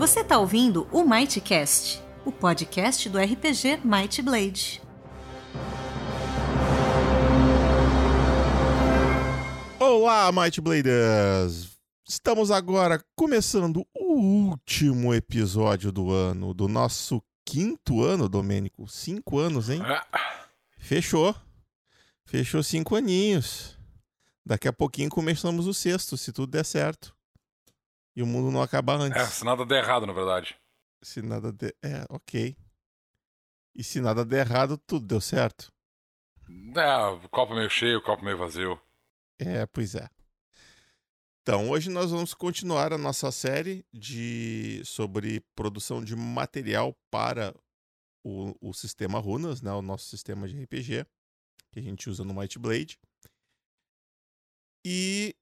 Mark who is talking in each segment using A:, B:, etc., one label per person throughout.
A: Você está ouvindo o Mightcast, o podcast do RPG Might Blade.
B: Olá, Might Bladers! Estamos agora começando o último episódio do ano, do nosso quinto ano, Domênico. Cinco anos, hein? Fechou. Fechou cinco aninhos. Daqui a pouquinho começamos o sexto, se tudo der certo. E o mundo não acabar antes.
C: É, se nada der errado, na verdade.
B: Se nada der. É, ok. E se nada der errado, tudo deu certo.
C: É, copo meio cheio, copo meio vazio.
B: É, pois é. Então, hoje nós vamos continuar a nossa série de sobre produção de material para o, o sistema Runas, né, o nosso sistema de RPG que a gente usa no Might Blade. E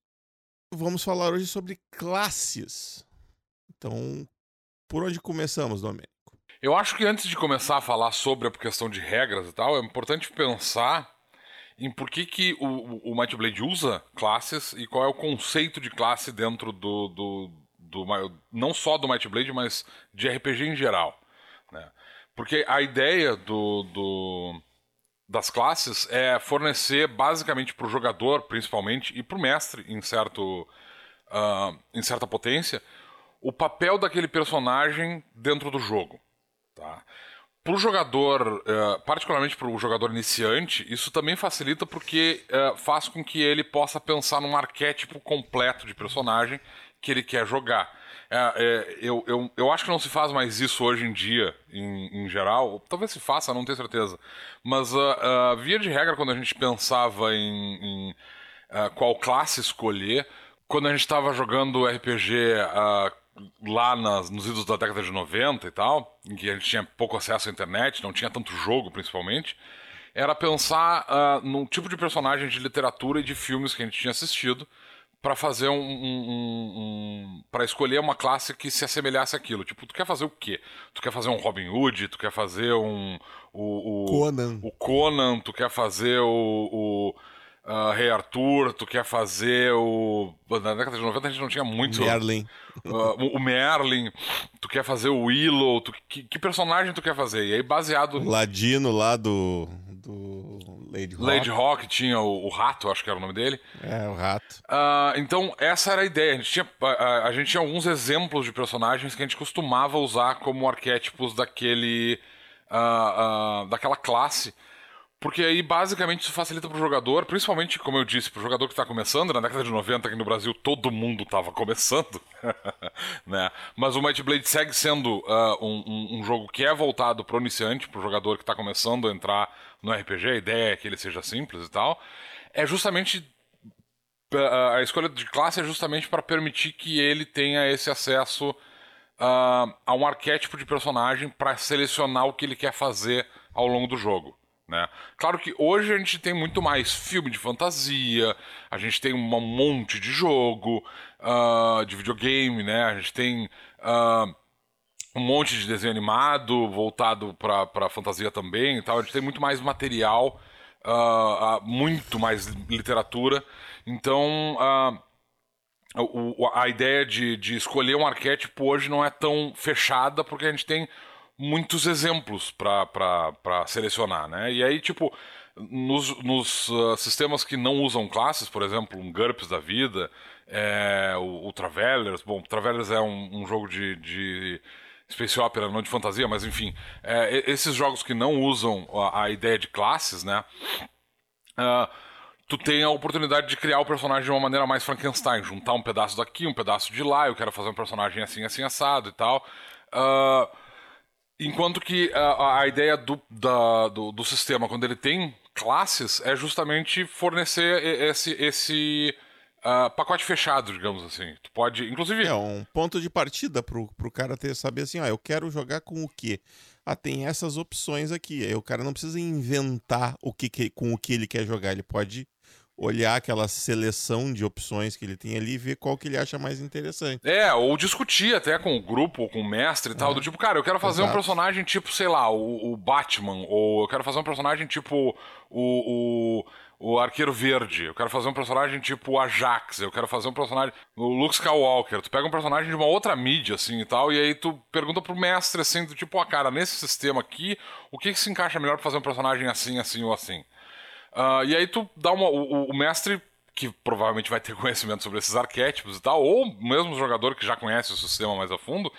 B: vamos falar hoje sobre classes. Então, por onde começamos, Domênico?
C: Eu acho que antes de começar a falar sobre a questão de regras e tal, é importante pensar em por que, que o, o Might Blade usa classes e qual é o conceito de classe dentro do, do, do não só do Might Blade, mas de RPG em geral. Né? Porque a ideia do, do, das classes é fornecer basicamente para o jogador, principalmente, e para o mestre, em, certo, uh, em certa potência, o papel daquele personagem dentro do jogo. Tá? Para o jogador, uh, particularmente para o jogador iniciante, isso também facilita porque uh, faz com que ele possa pensar num arquétipo completo de personagem que ele quer jogar. É, é, eu, eu, eu acho que não se faz mais isso hoje em dia, em, em geral. Talvez se faça, não tenho certeza. Mas, uh, uh, via de regra, quando a gente pensava em, em uh, qual classe escolher, quando a gente estava jogando RPG lá nas, nos idos da década de 90 e tal, em que a gente tinha pouco acesso à internet, não tinha tanto jogo principalmente, era pensar uh, num tipo de personagem de literatura e de filmes que a gente tinha assistido para fazer um, um, um para escolher uma classe que se assemelhasse àquilo. Tipo, tu quer fazer o quê? Tu quer fazer um Robin Hood? Tu quer fazer um o, o
B: Conan?
C: O Conan? Tu quer fazer o, o uh, Rei Arthur? Tu quer fazer o na década de 90 a gente não tinha muito
B: Merlin.
C: Uh, o Merlin. Tu quer fazer o Willow? Tu, que, que personagem tu quer fazer? E aí baseado
B: Ladino lá do do Lady Rock.
C: Lady Rock tinha o, o, Rato, acho que era o nome dele.
B: É, o Rato.
C: Uh, então, essa era a ideia. A gente, tinha, a, a, gente tinha alguns exemplos de personagens que a gente costumava usar como arquétipos daquele. Uh, uh, daquela classe. Porque aí, basicamente, isso facilita pro jogador, principalmente, como eu disse, pro jogador que está começando, na década de 90 aqui no Brasil todo mundo estava começando, né? Mas o Might Blade segue sendo uh, um, um, jogo que é voltado pro iniciante, pro jogador que está começando a entrar no RPG, a ideia é que ele seja simples e tal. É justamente a escolha de classe é justamente para permitir que ele tenha esse acesso uh, a um arquétipo de personagem para selecionar o que ele quer fazer ao longo do jogo. Né? Claro que hoje a gente tem muito mais filme de fantasia, a gente tem um monte de jogo uh, de videogame, né? A gente tem uh, um monte de desenho animado voltado para fantasia também tal. A gente tem muito mais material, uh, muito mais literatura. Então, a ideia de, de escolher um arquétipo hoje não é tão fechada porque a gente tem muitos exemplos para selecionar, né? E aí, tipo, nos, nos uh, sistemas que não usam classes, por exemplo, um GURPS da vida, é, o, o Travelers, bom, Travelers é um, um jogo de, de Space Opera, não de fantasia, mas enfim, é, esses jogos que não usam a, a ideia de classes, né? Uh, tu tem a oportunidade de criar o personagem de uma maneira mais Frankenstein, juntar um pedaço daqui, um pedaço de lá, eu quero fazer um personagem assim, assim, assado e tal. Uh, Enquanto que a, a ideia do, da, do, do, sistema, quando ele tem classes, é justamente fornecer esse, esse uh, pacote fechado, digamos assim. Tu pode, inclusive...
B: É um ponto de partida pro, pro cara ter, saber assim, ó, eu quero jogar com o quê? Ah, tem essas opções aqui. Aí o cara não precisa inventar o que, que com o que ele quer jogar. Ele pode olhar aquela seleção de opções que ele tem ali e ver qual que ele acha mais interessante.
C: É, ou discutir até com o grupo, ou com o mestre e tal, é. do tipo, cara, eu quero fazer Exato. um personagem tipo, sei lá, o, o, Batman, ou eu quero fazer um personagem tipo o, o, o Arqueiro Verde, eu quero fazer um personagem tipo o Ajax, eu quero fazer um personagem. O Luke Skywalker. Tu pega um personagem de uma outra mídia, assim e tal, e aí tu pergunta pro mestre, assim, do tipo, ó, oh, cara, nesse sistema aqui, o que, que se encaixa melhor pra fazer um personagem assim, assim ou assim? Uh, e aí tu dá uma. O, o, mestre, que provavelmente vai ter conhecimento sobre esses arquétipos e tal, ou mesmo o jogador que já conhece o sistema mais a fundo,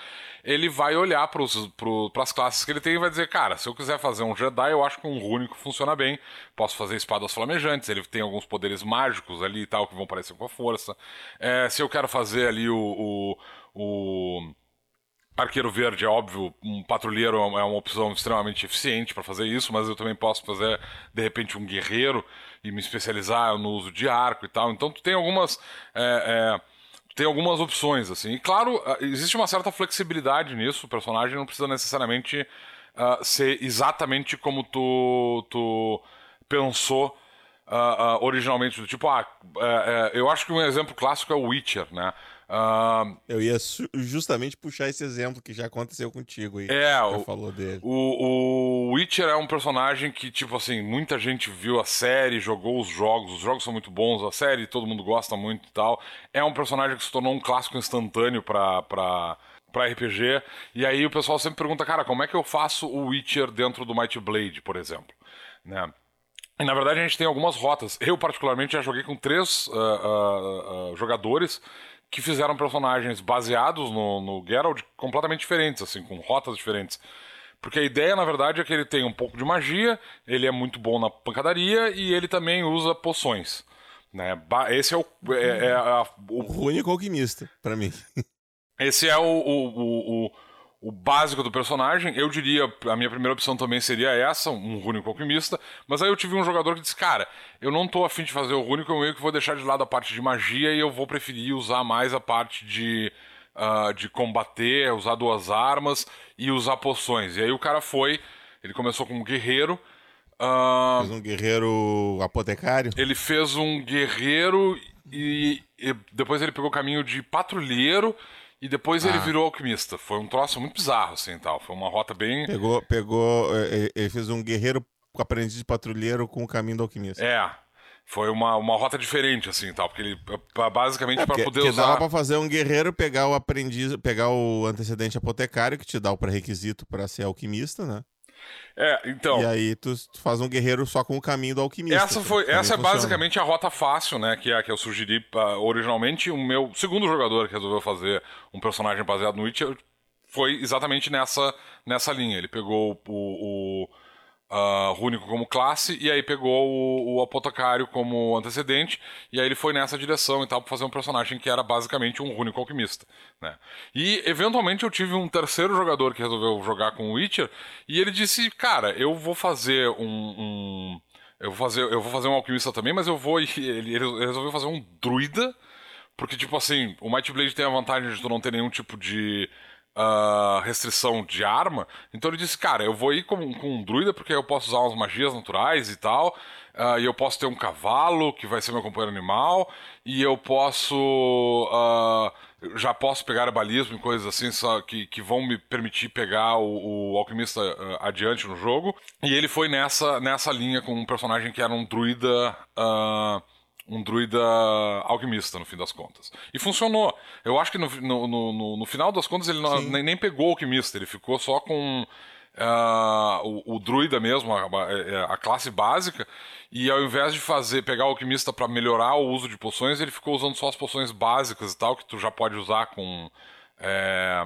C: ele vai olhar para pro, as classes que ele tem e vai dizer, cara, se eu quiser fazer um Jedi, eu acho que um rúnico funciona bem. Posso fazer espadas flamejantes, ele tem alguns poderes mágicos ali e tal, que vão parecer com a força. É, se eu quero fazer ali o, o, o Arqueiro Verde, é óbvio, um patrulheiro é uma opção extremamente eficiente para fazer isso, mas eu também posso fazer, de repente, um guerreiro e me especializar no uso de arco e tal. Então, tu tem algumas. É, é, tem algumas opções, assim. E claro, ah, existe uma certa flexibilidade nisso. O personagem não precisa necessariamente uh, ser exatamente como tu, tu pensou uh, uh, originalmente. Tipo, ah, uh, eu acho que um exemplo clássico é o Witcher, né?
B: Uh, eu ia justamente puxar esse exemplo que já aconteceu contigo aí.
C: É, o,
B: falou dele.
C: O, o Witcher é um personagem que, tipo assim, muita gente viu a série, jogou os jogos, os jogos são muito bons, a série todo mundo gosta muito e tal. É um personagem que se tornou um clássico instantâneo pra. pra para RPG. E aí o pessoal sempre pergunta, cara, como é que eu faço o Witcher dentro do Might Blade, por exemplo? Né? E na verdade a gente tem algumas rotas. Eu, particularmente, já joguei com três uh, uh, uh, jogadores que fizeram personagens baseados no, no Geralt completamente diferentes, assim, com rotas diferentes. Porque a ideia, na verdade, é que ele tem um pouco de magia, ele é muito bom na pancadaria e ele também usa poções. Né? Esse é o. É, é a,
B: o... o único alquimista, para mim.
C: Esse é o, o, o o básico do personagem. Eu diria, a minha primeira opção também seria essa, um Rúnico Alquimista. Mas aí eu tive um jogador que disse, cara, eu não tô afim de fazer o Rúnico, eu meio que vou deixar de lado a parte de magia e eu vou preferir usar mais a parte de, uh, de combater, usar duas armas e usar poções. E aí o cara foi, ele começou como guerreiro.
B: Uh, fez um guerreiro apotecário?
C: Ele fez um guerreiro e, e depois ele pegou o caminho de patrulheiro e depois ah. ele virou alquimista. Foi um troço muito bizarro, assim, tal. Foi uma rota bem...
B: Pegou, pegou... É, é, ele fez um guerreiro aprendiz de patrulheiro com o caminho do alquimista.
C: É. Foi uma, uma rota diferente, assim, tal. Porque ele, basicamente, é, para poder
B: porque
C: usar...
B: dava pra fazer um guerreiro, pegar o aprendiz, pegar o antecedente apotecário, que te dá o pré-requisito para ser alquimista, né?
C: É, então.
B: E aí tu, tu, faz um guerreiro só com o caminho do alquimista.
C: Essa foi, essa é funciona. basicamente a rota fácil, né? Que é a que eu sugeri uh, originalmente. O meu segundo jogador que resolveu fazer um personagem baseado no Witcher foi exatamente nessa, nessa linha. Ele pegou o, o uh, Rúnico como classe, e aí pegou o, o Apotecário como antecedente, e aí ele foi nessa direção e tal, pra fazer um personagem que era basicamente um Rúnico Alquimista. Né? E eventualmente eu tive um terceiro jogador que resolveu jogar com o Witcher, e ele disse: Cara, eu vou fazer um... um eu vou fazer, eu vou fazer um alquimista também, mas eu vou. Ele, ele resolveu fazer um druida. Porque, tipo assim, o Might Blade tem a vantagem de tu não ter nenhum tipo de uh, restrição de arma. Então ele disse, cara, eu vou ir com, com um druida porque eu posso usar umas magias naturais e tal. Uh, e eu posso ter um cavalo que vai ser meu companheiro animal. E eu posso. Uh, já posso pegar herbalismo e coisas assim só que, que vão me permitir pegar o, o alquimista uh, adiante no jogo. E ele foi nessa, nessa linha com um personagem que era um druida. Uh, um druida alquimista, no fim das contas. E funcionou. Eu acho que no, no, no, no final das contas ele não, nem, nem, pegou o alquimista, ele ficou só com uh, o, o, druida mesmo, a, a, classe básica, e ao invés de fazer pegar o alquimista para melhorar o uso de poções, ele ficou usando só as poções básicas e tal, que tu já pode usar com. É,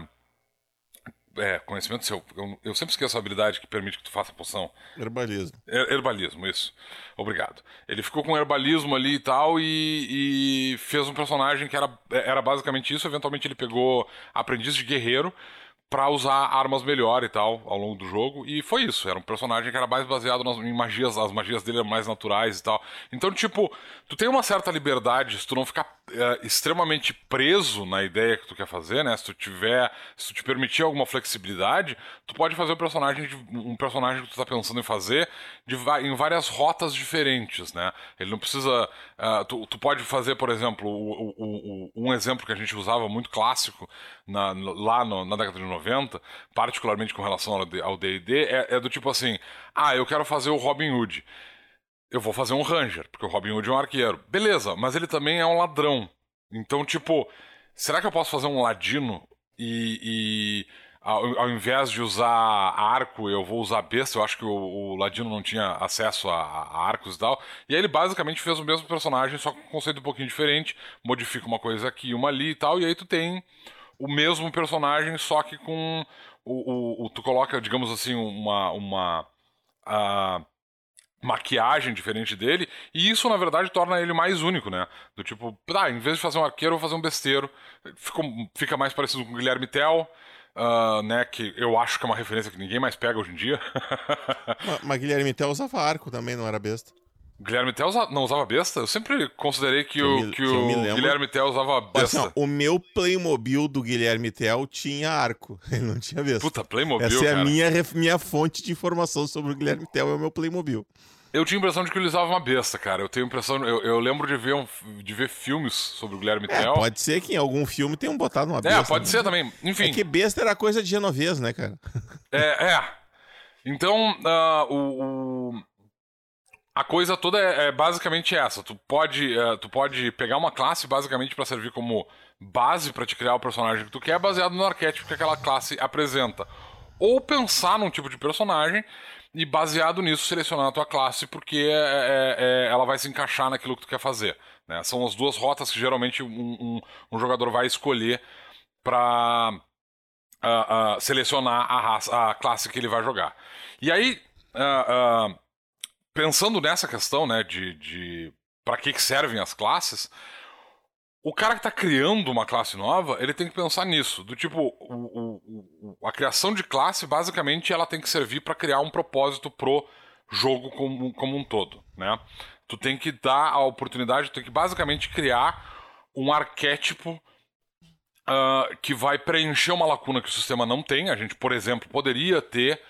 C: é, conhecimento seu. Eu, eu, sempre esqueço a habilidade que permite que tu faça poção.
B: Herbalismo.
C: Her, herbalismo, isso. Obrigado. Ele ficou com herbalismo ali e tal e, e, fez um personagem que era, era basicamente isso. Eventualmente ele pegou aprendiz de guerreiro para usar armas melhor e tal ao longo do jogo. E foi isso. Era um personagem que era mais baseado nas, em magias, as magias dele eram mais naturais e tal. Então, tipo, tu tem uma certa liberdade se tu não ficar é, extremamente preso na ideia que tu quer fazer, né? Se tu tiver, se tu te permitir alguma flexibilidade, tu pode fazer um personagem, de, um personagem que tu tá pensando em fazer de, em várias rotas diferentes, né? Ele não precisa. Uh, tu, tu, pode fazer, por exemplo, o, o, o, um exemplo que a gente usava muito clássico na, lá no, na década de 90 90, particularmente com relação ao D&D, é, é do tipo assim, ah, eu quero fazer o Robin Hood. eu vou fazer um Ranger, porque o Robin Hood é um arqueiro. Beleza, mas ele também é um ladrão. Então, tipo, será que eu posso fazer um ladino e, e ao, ao, invés de usar arco, eu vou usar besta? Eu acho que o, o ladino não tinha acesso a, a, arcos e tal. E aí ele basicamente fez o mesmo personagem, só com um conceito um pouquinho diferente, modifica uma coisa aqui, uma ali e tal, e aí tu tem o mesmo personagem, só que com o, o, o tu coloca, digamos assim, uma uma maquiagem diferente dele, e isso na verdade torna ele mais único, né? Do tipo, ah, em vez de fazer um arqueiro, vou fazer um besteiro. Fica, fica mais parecido com o Guilherme Tell. Uh, né, que eu acho que é uma referência que ninguém mais pega hoje em dia.
B: mas, mas Guilherme Tell usava arco também, não era besta.
C: Guilherme Tell não usava besta? Eu sempre considerei que, que o, me, que o Guilherme Tell usava besta. Assim, ó,
B: o meu Playmobil do Guilherme Tell tinha arco, ele não tinha besta.
C: Puta, Playmobil,
B: Essa
C: é
B: cara. a minha, minha fonte de informação sobre o Guilherme Tell, é o meu Playmobil.
C: Eu tinha a impressão de que ele usava uma besta, cara. Eu tenho a impressão. Eu, eu lembro de ver, um, de ver filmes sobre o Guilherme é, Tell.
B: Pode ser que em algum filme tenham botado uma besta.
C: É, pode né? ser também. Enfim. É
B: que besta era coisa de genovês, né, cara?
C: É, é. Então, uh, o, o, a coisa toda é, é, basicamente essa. Tu pode, uh, tu pode pegar uma classe basicamente para servir como base para te criar o personagem que tu quer, baseado no arquétipo que aquela classe apresenta. Ou pensar num tipo de personagem e baseado nisso selecionar a tua classe porque é, é, é, ela vai se encaixar naquilo que tu quer fazer. Né? São as duas rotas que geralmente um, um, um jogador vai escolher para uh, uh, selecionar a, raça, a classe que ele vai jogar. E aí, uh, pensando nessa questão né, de, de para que, que servem as classes, o cara que está criando uma classe nova, ele tem que pensar nisso. Do tipo, o, o, o, a criação de classe, basicamente, ela tem que servir para criar um propósito pro jogo como, como um todo, né? Tu tem que dar a oportunidade, tu tem que basicamente criar um arquétipo uh, que vai preencher uma lacuna que o sistema não tem. A gente, por exemplo, poderia ter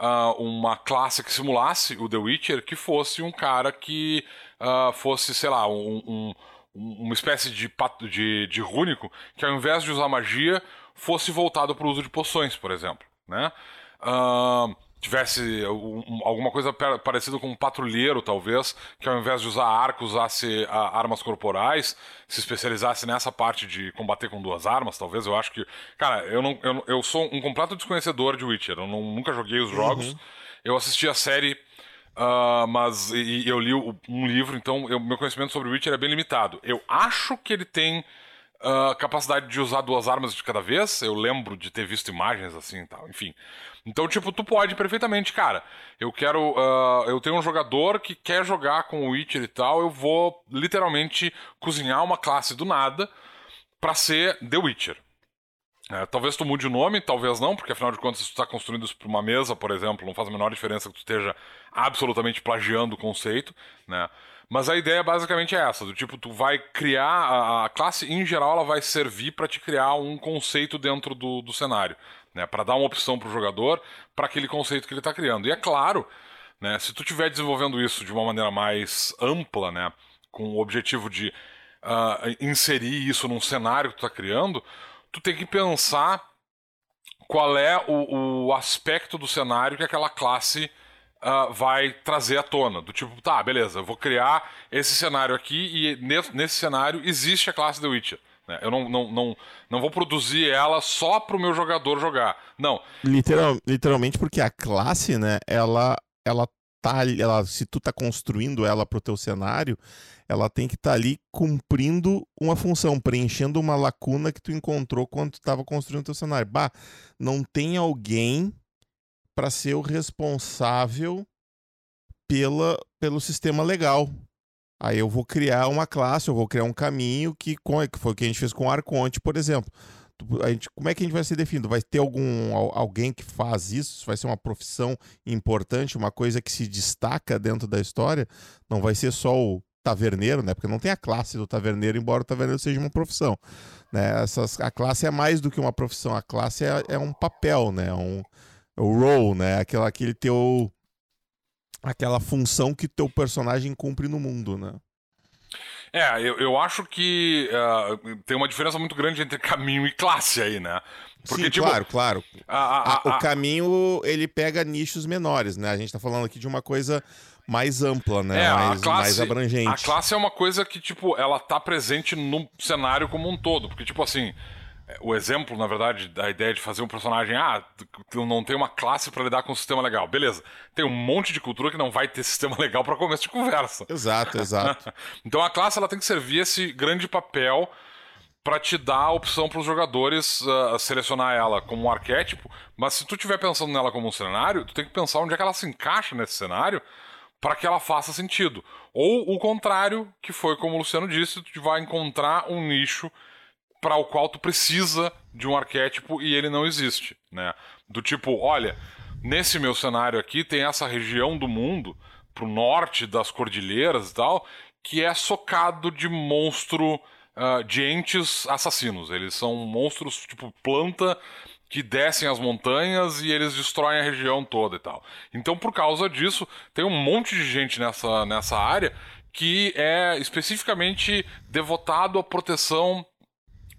C: uh, uma classe que simulasse o The Witcher, que fosse um cara que uh, fosse, sei lá, um, um uma espécie de, de, de rúnico que ao invés de usar magia fosse voltado para o uso de poções, por exemplo, né? Uh, tivesse um, alguma coisa parecida com um patrulheiro, talvez, que ao invés de usar arco, usasse uh, armas corporais, se especializasse nessa parte de combater com duas armas, talvez. Eu acho que. Cara, eu, não, eu, eu sou um completo desconhecedor de Witcher, eu não, nunca joguei os jogos. Uhum. Eu assisti a série Uh, mas e, e eu li um livro, então eu, meu conhecimento sobre Witcher é bem limitado. Eu acho que ele tem uh, capacidade de usar duas armas de cada vez. Eu lembro de ter visto imagens assim e tal, enfim. Então, tipo, tu pode perfeitamente, cara. Eu quero. Uh, eu tenho um jogador que quer jogar com o Witcher e tal. Eu vou literalmente cozinhar uma classe do nada para ser The Witcher. É, talvez tu mude o nome, talvez não, porque afinal de contas, se tu está construindo isso para uma mesa, por exemplo, não faz a menor diferença que tu esteja absolutamente plagiando o conceito, né? Mas a ideia basicamente é essa, do tipo, tu vai criar, a, classe em geral ela vai servir para te criar um conceito dentro do, do cenário, né? Para dar uma opção para o jogador para aquele conceito que ele está criando. E é claro, né? Se tu estiver desenvolvendo isso de uma maneira mais ampla, né? Com o objetivo de uh, inserir isso num cenário que tu está criando, tu tem que pensar qual é o, o aspecto do cenário que aquela classe uh, vai trazer à tona. Do tipo, tá, beleza, eu vou criar esse cenário aqui e nesse, cenário existe a classe The Witcher. Né? Eu não, não, não, não vou produzir ela só para o meu jogador jogar. Não.
B: Literal, literalmente porque a classe, né, ela, ela tá ela, se tu tá construindo ela pro teu cenário, ela tem que estar tá ali cumprindo uma função, preenchendo uma lacuna que tu encontrou quando tu estava construindo o teu cenário. Bah, não tem alguém para ser o responsável pela, pelo sistema legal. Aí eu vou criar uma classe, eu vou criar um caminho que, que foi o que a gente fez com o Arconte, por exemplo. A gente, como é que a gente vai ser definido? Vai ter algum alguém que faz isso? Vai ser uma profissão importante, uma coisa que se destaca dentro da história? Não vai ser só o taverneiro, né? Porque não tem a classe do taverneiro, embora o taverneiro seja uma profissão. Né? Essas, a classe é mais do que uma profissão, a classe é, é um papel, né? Um, é o role, né? Aquela, aquele teu. Aquela função que teu personagem cumpre no mundo, né?
C: É, eu, eu acho que uh, tem uma diferença muito grande entre caminho e classe aí, né?
B: Porque, Sim, tipo, claro, claro. A, a, a, o caminho, ele pega nichos menores, né? A gente tá falando aqui de uma coisa mais ampla, né? É, mais, classe, mais abrangente.
C: A classe é uma coisa que, tipo, ela tá presente no cenário como um todo. Porque, tipo assim, o exemplo, na verdade, da ideia de fazer um personagem, ah, tu não tem uma classe para lidar com um sistema legal. Beleza. Tem um monte de cultura que não vai ter sistema legal para começo de conversa.
B: Exato, exato.
C: então a classe ela tem que servir esse grande papel para te dar a opção para os jogadores uh, selecionar ela como um arquétipo, mas se tu estiver pensando nela como um cenário, tu tem que pensar onde é que ela se encaixa nesse cenário para que ela faça sentido. Ou o contrário, que foi como o Luciano disse, tu vai encontrar um nicho para o qual tu precisa de um arquétipo e ele não existe, né? Do tipo, olha, nesse meu cenário aqui tem essa região do mundo pro norte das cordilheiras e tal, que é socado de monstro uh, de entes assassinos. Eles são monstros tipo planta que descem as montanhas e eles destroem a região toda e tal. Então, por causa disso, tem um monte de gente nessa, nessa área que é especificamente devotado à proteção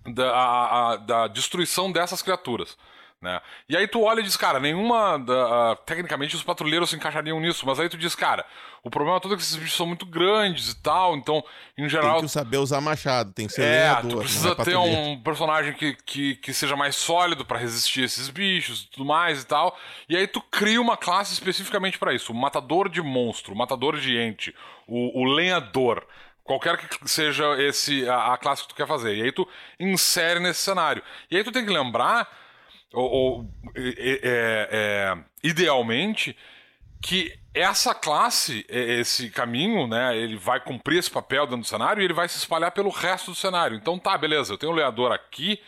C: da, a, a, da destruição dessas criaturas. Né? E aí tu olha e diz, cara, nenhuma. Da, uh, tecnicamente os patrulheiros se encaixariam nisso, mas aí tu diz, cara, o problema todo é que esses bichos são muito grandes e tal, então, em geral.
B: Tem que saber usar machado, tem que ser
C: é, lenhador, tu precisa é ter um personagem que, que, que seja mais sólido para resistir a esses bichos e tudo mais e tal. E aí tu cria uma classe especificamente para isso: o matador de monstro, o matador de ente, o, o lenhador qualquer que seja esse a, a, classe que tu quer fazer. E aí tu insere nesse cenário. E aí tu tem que lembrar ou, ou é, é, idealmente, que essa classe, esse caminho, né, ele vai cumprir esse papel dentro do cenário e ele vai se espalhar pelo resto do cenário. Então tá, beleza, eu tenho um leador aqui,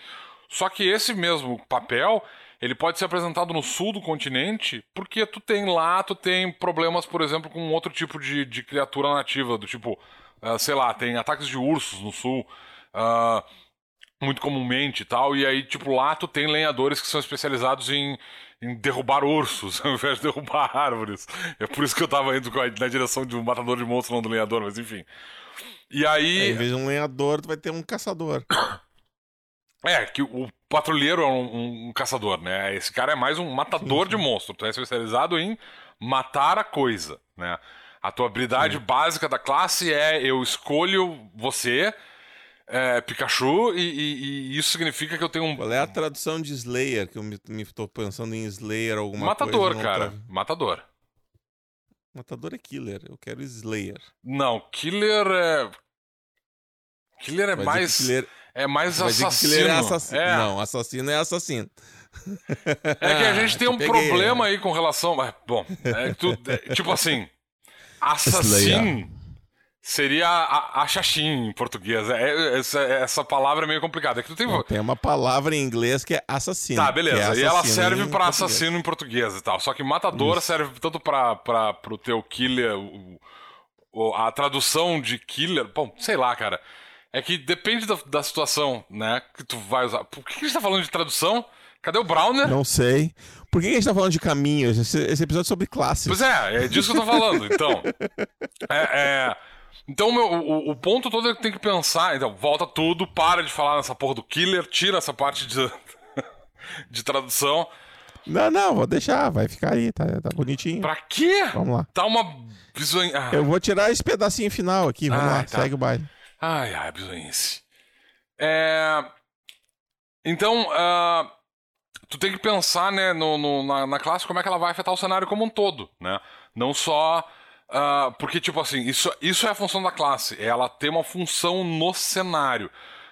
C: só que esse mesmo papel, ele pode ser apresentado no sul do continente, porque tu tem lá, tu tem problemas, por exemplo, com outro tipo de, de criatura nativa, do tipo, uh, sei lá, tem ataques de ursos no sul, uh, muito comumente e tal. E aí, tipo, lá tu tem lenhadores que são especializados em, em derrubar ursos ao invés de derrubar árvores. É por isso que eu tava indo na direção de um matador de monstros, não do lenhador, mas enfim. E aí.
B: É, em vez de um lenhador, tu vai ter um caçador.
C: É, que o patrulheiro é um, um, caçador, né? Esse cara é mais um matador sim, sim. de monstros. Tu é especializado em matar a coisa, né? A tua habilidade sim. básica da classe é eu escolho você é, Pikachu e, e, e, isso significa que eu tenho um.
B: Qual é a tradução de Slayer? Que eu me, me tô pensando em Slayer alguma
C: Matador,
B: coisa.
C: Matador, cara. Matador.
B: Matador é killer. Eu quero Slayer.
C: Não, killer é. Killer é Vai mais. Killer... É mais assassino. Killer é
B: assassino. É. Não, assassino é assassino.
C: É que a gente tem um peguei. problema aí com relação. Bom, é, tu, é, tipo assim. Assassino seria a, a xaxim em português. É, é, essa, essa palavra é meio complicada. É que tu tem... Não,
B: tem uma palavra em inglês que é assassino.
C: Tá, beleza.
B: É
C: assassino e ela serve para assassino em português e tal. Só que matador Isso. serve tanto para pro teu killer. O, o, a tradução de killer. Bom, sei lá, cara. É que depende da, da situação, né? Que tu vai usar. Por que a gente tá falando de tradução? Cadê o Browner?
B: Não sei. Por que a gente tá falando de caminhos? Esse, esse episódio é sobre classes.
C: Pois é, é disso que eu tô falando. Então. é... é... Então, meu, o, o, ponto todo é que tem que pensar. Então, volta tudo, para de falar nessa porra do killer, tira essa parte de, de tradução.
B: Não, não, vou deixar, vai ficar aí, tá, tá bonitinho.
C: Pra quê?
B: Vamos lá.
C: Tá uma bizonha.
B: Ah. Eu vou tirar esse pedacinho final aqui, vamos ai, lá, tá. segue o baile.
C: Ai, ai, bizonhice. É. Então, uh, tu tem que pensar, né, no, no na, na classe como é que ela vai afetar o cenário como um todo, né? Não só Uh, porque, tipo assim, isso, isso é a função da classe. É ela ter uma função no cenário.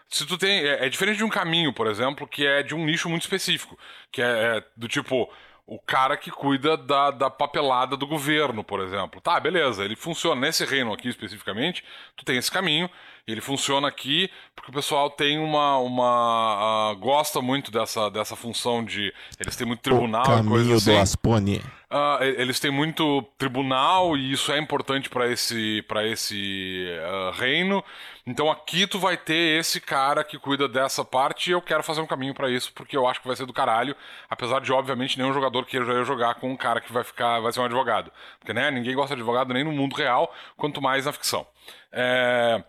C: Se tu tem. É, é, diferente de um caminho, por exemplo, que é de um nicho muito específico. Que é, é do tipo. O cara que cuida da, da papelada do governo, por exemplo. Tá, beleza, ele funciona. Nesse reino aqui especificamente, tu tem esse caminho ele funciona aqui porque o pessoal tem uma. uma uh, gosta muito dessa, dessa função de. Eles têm muito tribunal
B: o caminho coisa assim. do Aspone.
C: Uh, eles têm muito tribunal e isso é importante para esse, pra esse uh, reino. Então aqui tu vai ter esse cara que cuida dessa parte e eu quero fazer um caminho para isso porque eu acho que vai ser do caralho. Apesar de, obviamente, nenhum jogador queira jogar com um cara que vai ficar vai ser um advogado. Porque né, ninguém gosta de advogado nem no mundo real, quanto mais na ficção. É.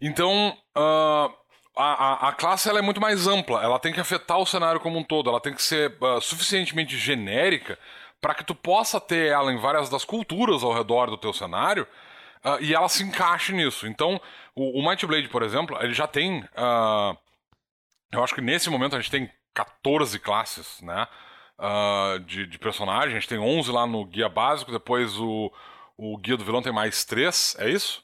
C: Então, uh, a, a, classe ela é muito mais ampla, ela tem que afetar o cenário como um todo, ela tem que ser uh, suficientemente genérica para que tu possa ter ela em várias das culturas ao redor do teu cenário uh, e ela se encaixe nisso. Então, o, o Might Blade, por exemplo, ele já tem. Uh, eu acho que nesse momento a gente tem 14 classes, né? De, de. A gente tem 11 lá no guia básico, depois o, o guia do vilão tem mais 3, é isso?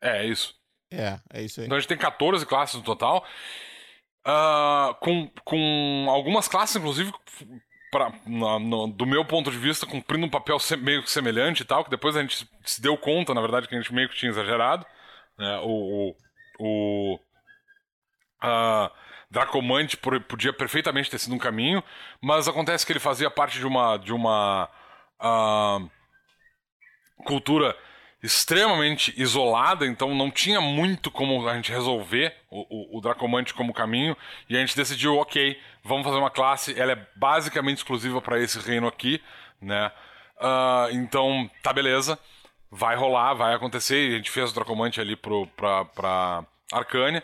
C: É, é isso.
B: É, é isso aí.
C: Então a gente tem 14 classes no total. Uh, com, com algumas classes, inclusive, pra, no, do meu ponto de vista, cumprindo um papel se, meio semelhante e tal, que depois a gente se deu conta, na verdade, que a gente meio que tinha exagerado. Né? O. o, o uh, Dracomante podia perfeitamente ter sido um caminho, mas acontece que ele fazia parte de uma. de uma. Uh, cultura extremamente isolada, então não tinha muito como a gente resolver o, o, o, Dracomante como caminho, e a gente decidiu, ok, vamos fazer uma classe, ela é basicamente exclusiva para esse reino aqui, né? Uh, então, tá beleza, vai rolar, vai acontecer, e a gente fez o Dracomante ali pro, pra, pra Arcânia.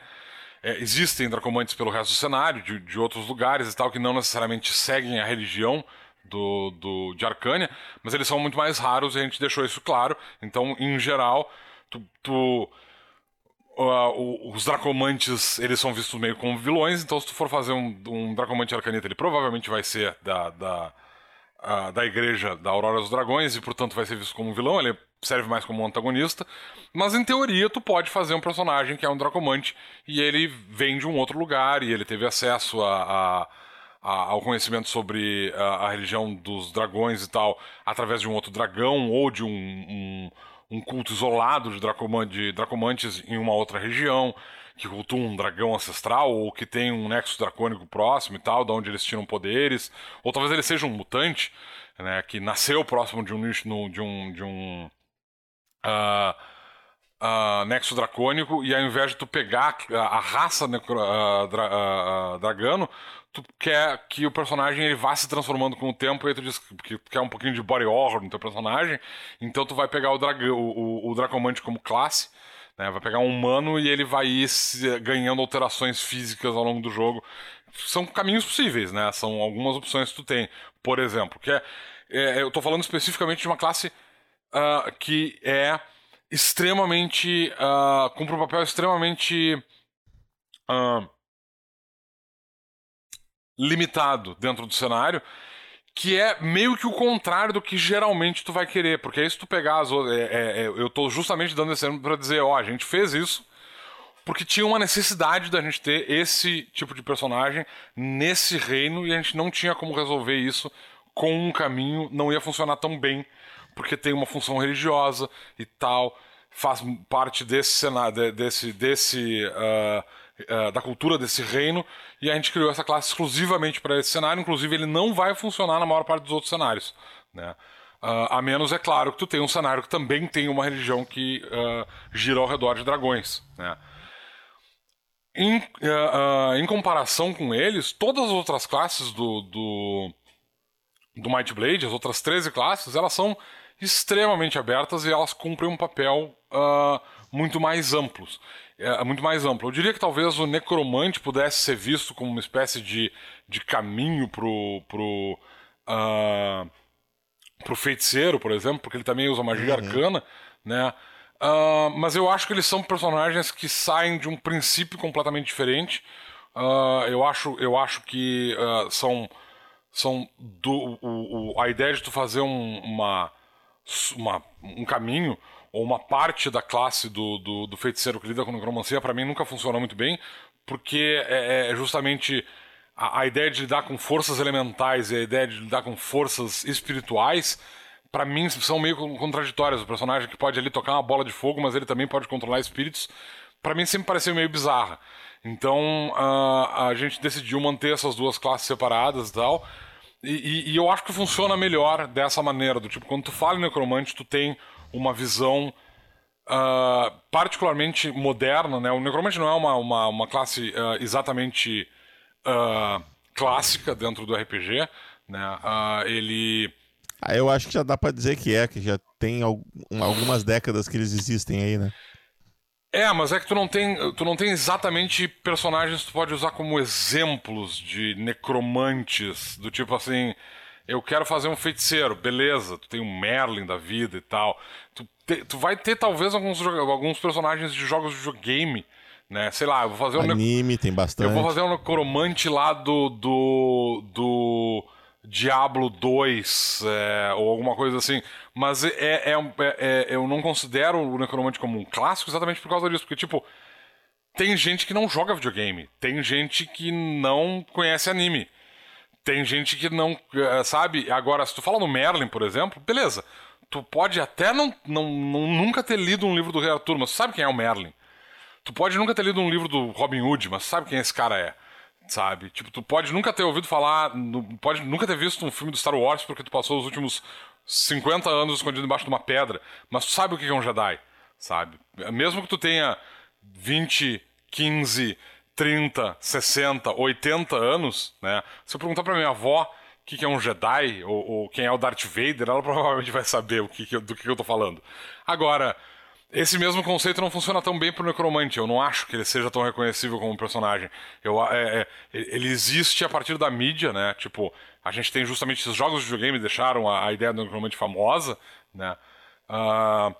C: É, existem Dracomantes pelo resto do cenário, de, de outros lugares e tal, que não necessariamente seguem a religião, do, do, de Arcânia, mas eles são muito mais raros e a gente deixou isso claro. Então, em geral, tu, tu uh, os Dracomantes eles são vistos meio como vilões, então se tu for fazer um, um Dracomante Arcanita, ele provavelmente vai ser da, da, uh, da igreja da Aurora dos Dragões e, portanto, vai ser visto como um vilão. Ele serve mais como um antagonista. Mas, em teoria, tu pode fazer um personagem que é um Dracomante e ele vem de um outro lugar e ele teve acesso a, a ao conhecimento sobre a, a, religião dos dragões e tal através de um outro dragão ou de um, um, um culto isolado de, Dracoman, de dracomantes em uma outra região que cultua um dragão ancestral ou que tem um nexo dracônico próximo e tal, de onde eles tiram poderes, ou talvez ele seja um mutante, né, que nasceu próximo de um nicho de um de um uh, uh, nexo dracônico e ao invés de tu pegar a, a raça necro, uh, dra, dragano, tu quer que o personagem ele vá se transformando com o tempo e aí tu diz que tu quer um pouquinho de body horror no teu personagem, então tu vai pegar o, dragão, o, o, o Dracomante como classe, né? vai pegar um humano e ele vai ir se, ganhando alterações físicas ao longo do jogo. São caminhos possíveis, né? São algumas opções que tu tem. Por exemplo, que é, é eu estou falando especificamente de uma classe uh, que é extremamente. Uh, cumpre um papel extremamente. Uh, limitado dentro do cenário, que é meio que o contrário do que geralmente tu vai querer, porque aí se tu pegar as outras, é, é, é, eu estou justamente dando esse exemplo para dizer, ó, a gente fez isso porque tinha uma necessidade da gente ter esse tipo de personagem nesse reino e a gente não tinha como resolver isso com um caminho, não ia funcionar tão bem, porque tem uma função religiosa e tal, faz parte desse cenário, desse, desse uh, uh, da cultura desse reino, e a gente criou essa classe exclusivamente para esse cenário. Inclusive, ele não vai funcionar na maior parte dos outros cenários. Né? Uh, a menos, é claro, que tu tem um cenário que também tem uma religião que uh, gira ao redor de dragões. Né? Em, uh, em comparação com eles, todas as outras classes do, do, do Might Blade, as outras 13 classes, elas são extremamente abertas e elas cumprem um papel muito mais amplo é, muito mais amplo. Eu diria que talvez o necromante pudesse ser visto como uma espécie de, de caminho pro, pro, uh, pro feiticeiro, por exemplo, porque ele também usa magia uhum. arcana, né? Uh, mas eu acho que eles são personagens que saem de um princípio completamente diferente. Uh, eu, acho, eu acho que uh, são, são do, o, o, a ideia de tu fazer um, uma, uma, um caminho ou uma parte da classe do, do, do feiticeiro que lida com necromancia, para mim nunca funcionou muito bem, porque é, é justamente a, a, ideia de lidar com forças elementais e a ideia de lidar com forças espirituais, para mim são meio contraditórias. O personagem que pode ali tocar uma bola de fogo, mas ele também pode controlar espíritos, para mim sempre pareceu meio bizarra. Então uh, a gente decidiu manter essas duas classes separadas e tal. E, e, e, eu acho que funciona melhor dessa maneira, do tipo, quando tu fala em necromante, tu tem uma visão uh, particularmente moderna, né? O Necromante não é uma, uma, uma classe uh, exatamente uh, clássica dentro do RPG, né? ele...
B: Ah, eu acho que já dá para dizer que é, que já tem algumas décadas que eles existem aí, né?
C: É, mas é que tu não tem, tu não tem exatamente personagens que tu pode usar como exemplos de necromantes, do tipo assim, eu quero fazer um feiticeiro, beleza, tu tem um Merlin da vida e tal. Tu, te, tu vai ter talvez alguns, alguns personagens de jogos de videogame, né? Sei lá, eu vou fazer
B: um. Anime, tem bastante.
C: Eu vou fazer um necromante lá do. do. do. Diablo 2 é, ou alguma coisa assim. Mas é, é, é, é, eu não considero o Necromante como um clássico exatamente por causa disso. Porque, tipo, tem gente que não joga videogame. Tem gente que não conhece anime. Tem gente que não. Eh, sabe? Agora, se tu fala no Merlin, por exemplo, beleza. Tu pode até não, não, não nunca ter lido um livro do Rei Arthur, mas tu sabe quem é o Merlin. Tu pode nunca ter lido um livro do Robin Hood, mas sabe quem esse cara é. Sabe? Tipo, tu pode nunca ter ouvido falar. Pode nunca ter visto um filme do Star Wars porque tu passou os últimos 50 anos escondido embaixo de uma pedra. Mas tu sabe o que é um Jedi. Sabe? Mesmo que tu tenha 20, 15, 30, 60, 80 anos, né? Se eu perguntar pra minha avó o que, que é um Jedi ou, ou, quem é o Darth Vader, ela provavelmente vai saber o que, que do que eu tô falando. Agora, esse mesmo conceito não funciona tão bem pro Necromante. Eu não acho que ele seja tão reconhecível como personagem. Eu, é, é, ele existe a partir da mídia, né? Tipo, a gente tem justamente esses jogos de videogame deixaram a, a ideia do Necromante famosa, né? Uh,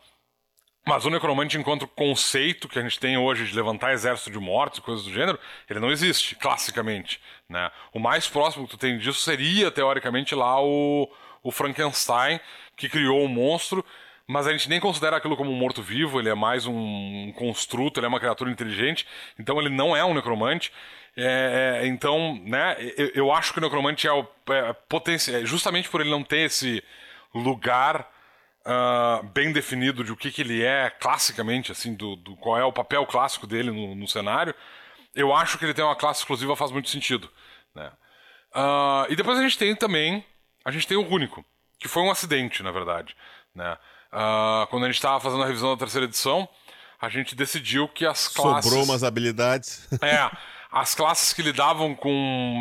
C: mas o necromante, enquanto conceito que a gente tem hoje de levantar exército de mortos e coisas do gênero, ele não existe, classicamente. Né? O mais próximo que tu tem disso seria, teoricamente, lá o, o Frankenstein, que criou o monstro, mas a gente nem considera aquilo como um morto-vivo, ele é mais um construto, ele é uma criatura inteligente, então ele não é um necromante. É, é, então, né, eu, eu, acho que o necromante é o é, potencial, justamente por ele não ter esse lugar uh, bem definido de o que, que ele é classicamente, assim, do, do qual é o papel clássico dele no, no, cenário, eu acho que ele tem uma classe exclusiva faz muito sentido. Né? Uh, e depois a gente tem também, a gente tem o Único, que foi um acidente, na verdade. Né? Uh, quando a gente estava fazendo a revisão da terceira edição, a gente decidiu que as classes...
B: Sobrou umas habilidades.
C: É, as classes que lidavam com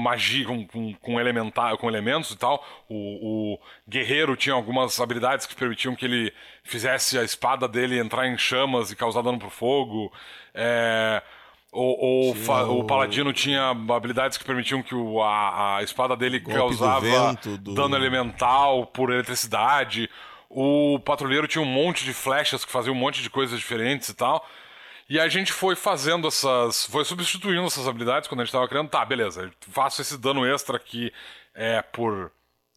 C: magia, com, com, com, elementar, com elementos e tal, o, o, guerreiro tinha algumas habilidades que permitiam que ele fizesse a espada dele entrar em chamas e causar dano pro fogo. É, o, o, o, paladino tinha habilidades que permitiam que o, a, a espada dele Golpe causava vento, do... dano elemental por eletricidade. O patrulheiro tinha um monte de flechas que faziam um monte de coisas diferentes e tal. E a gente foi fazendo essas. Foi substituindo essas habilidades quando a gente estava criando. Tá, beleza, faço esse dano extra aqui é, por.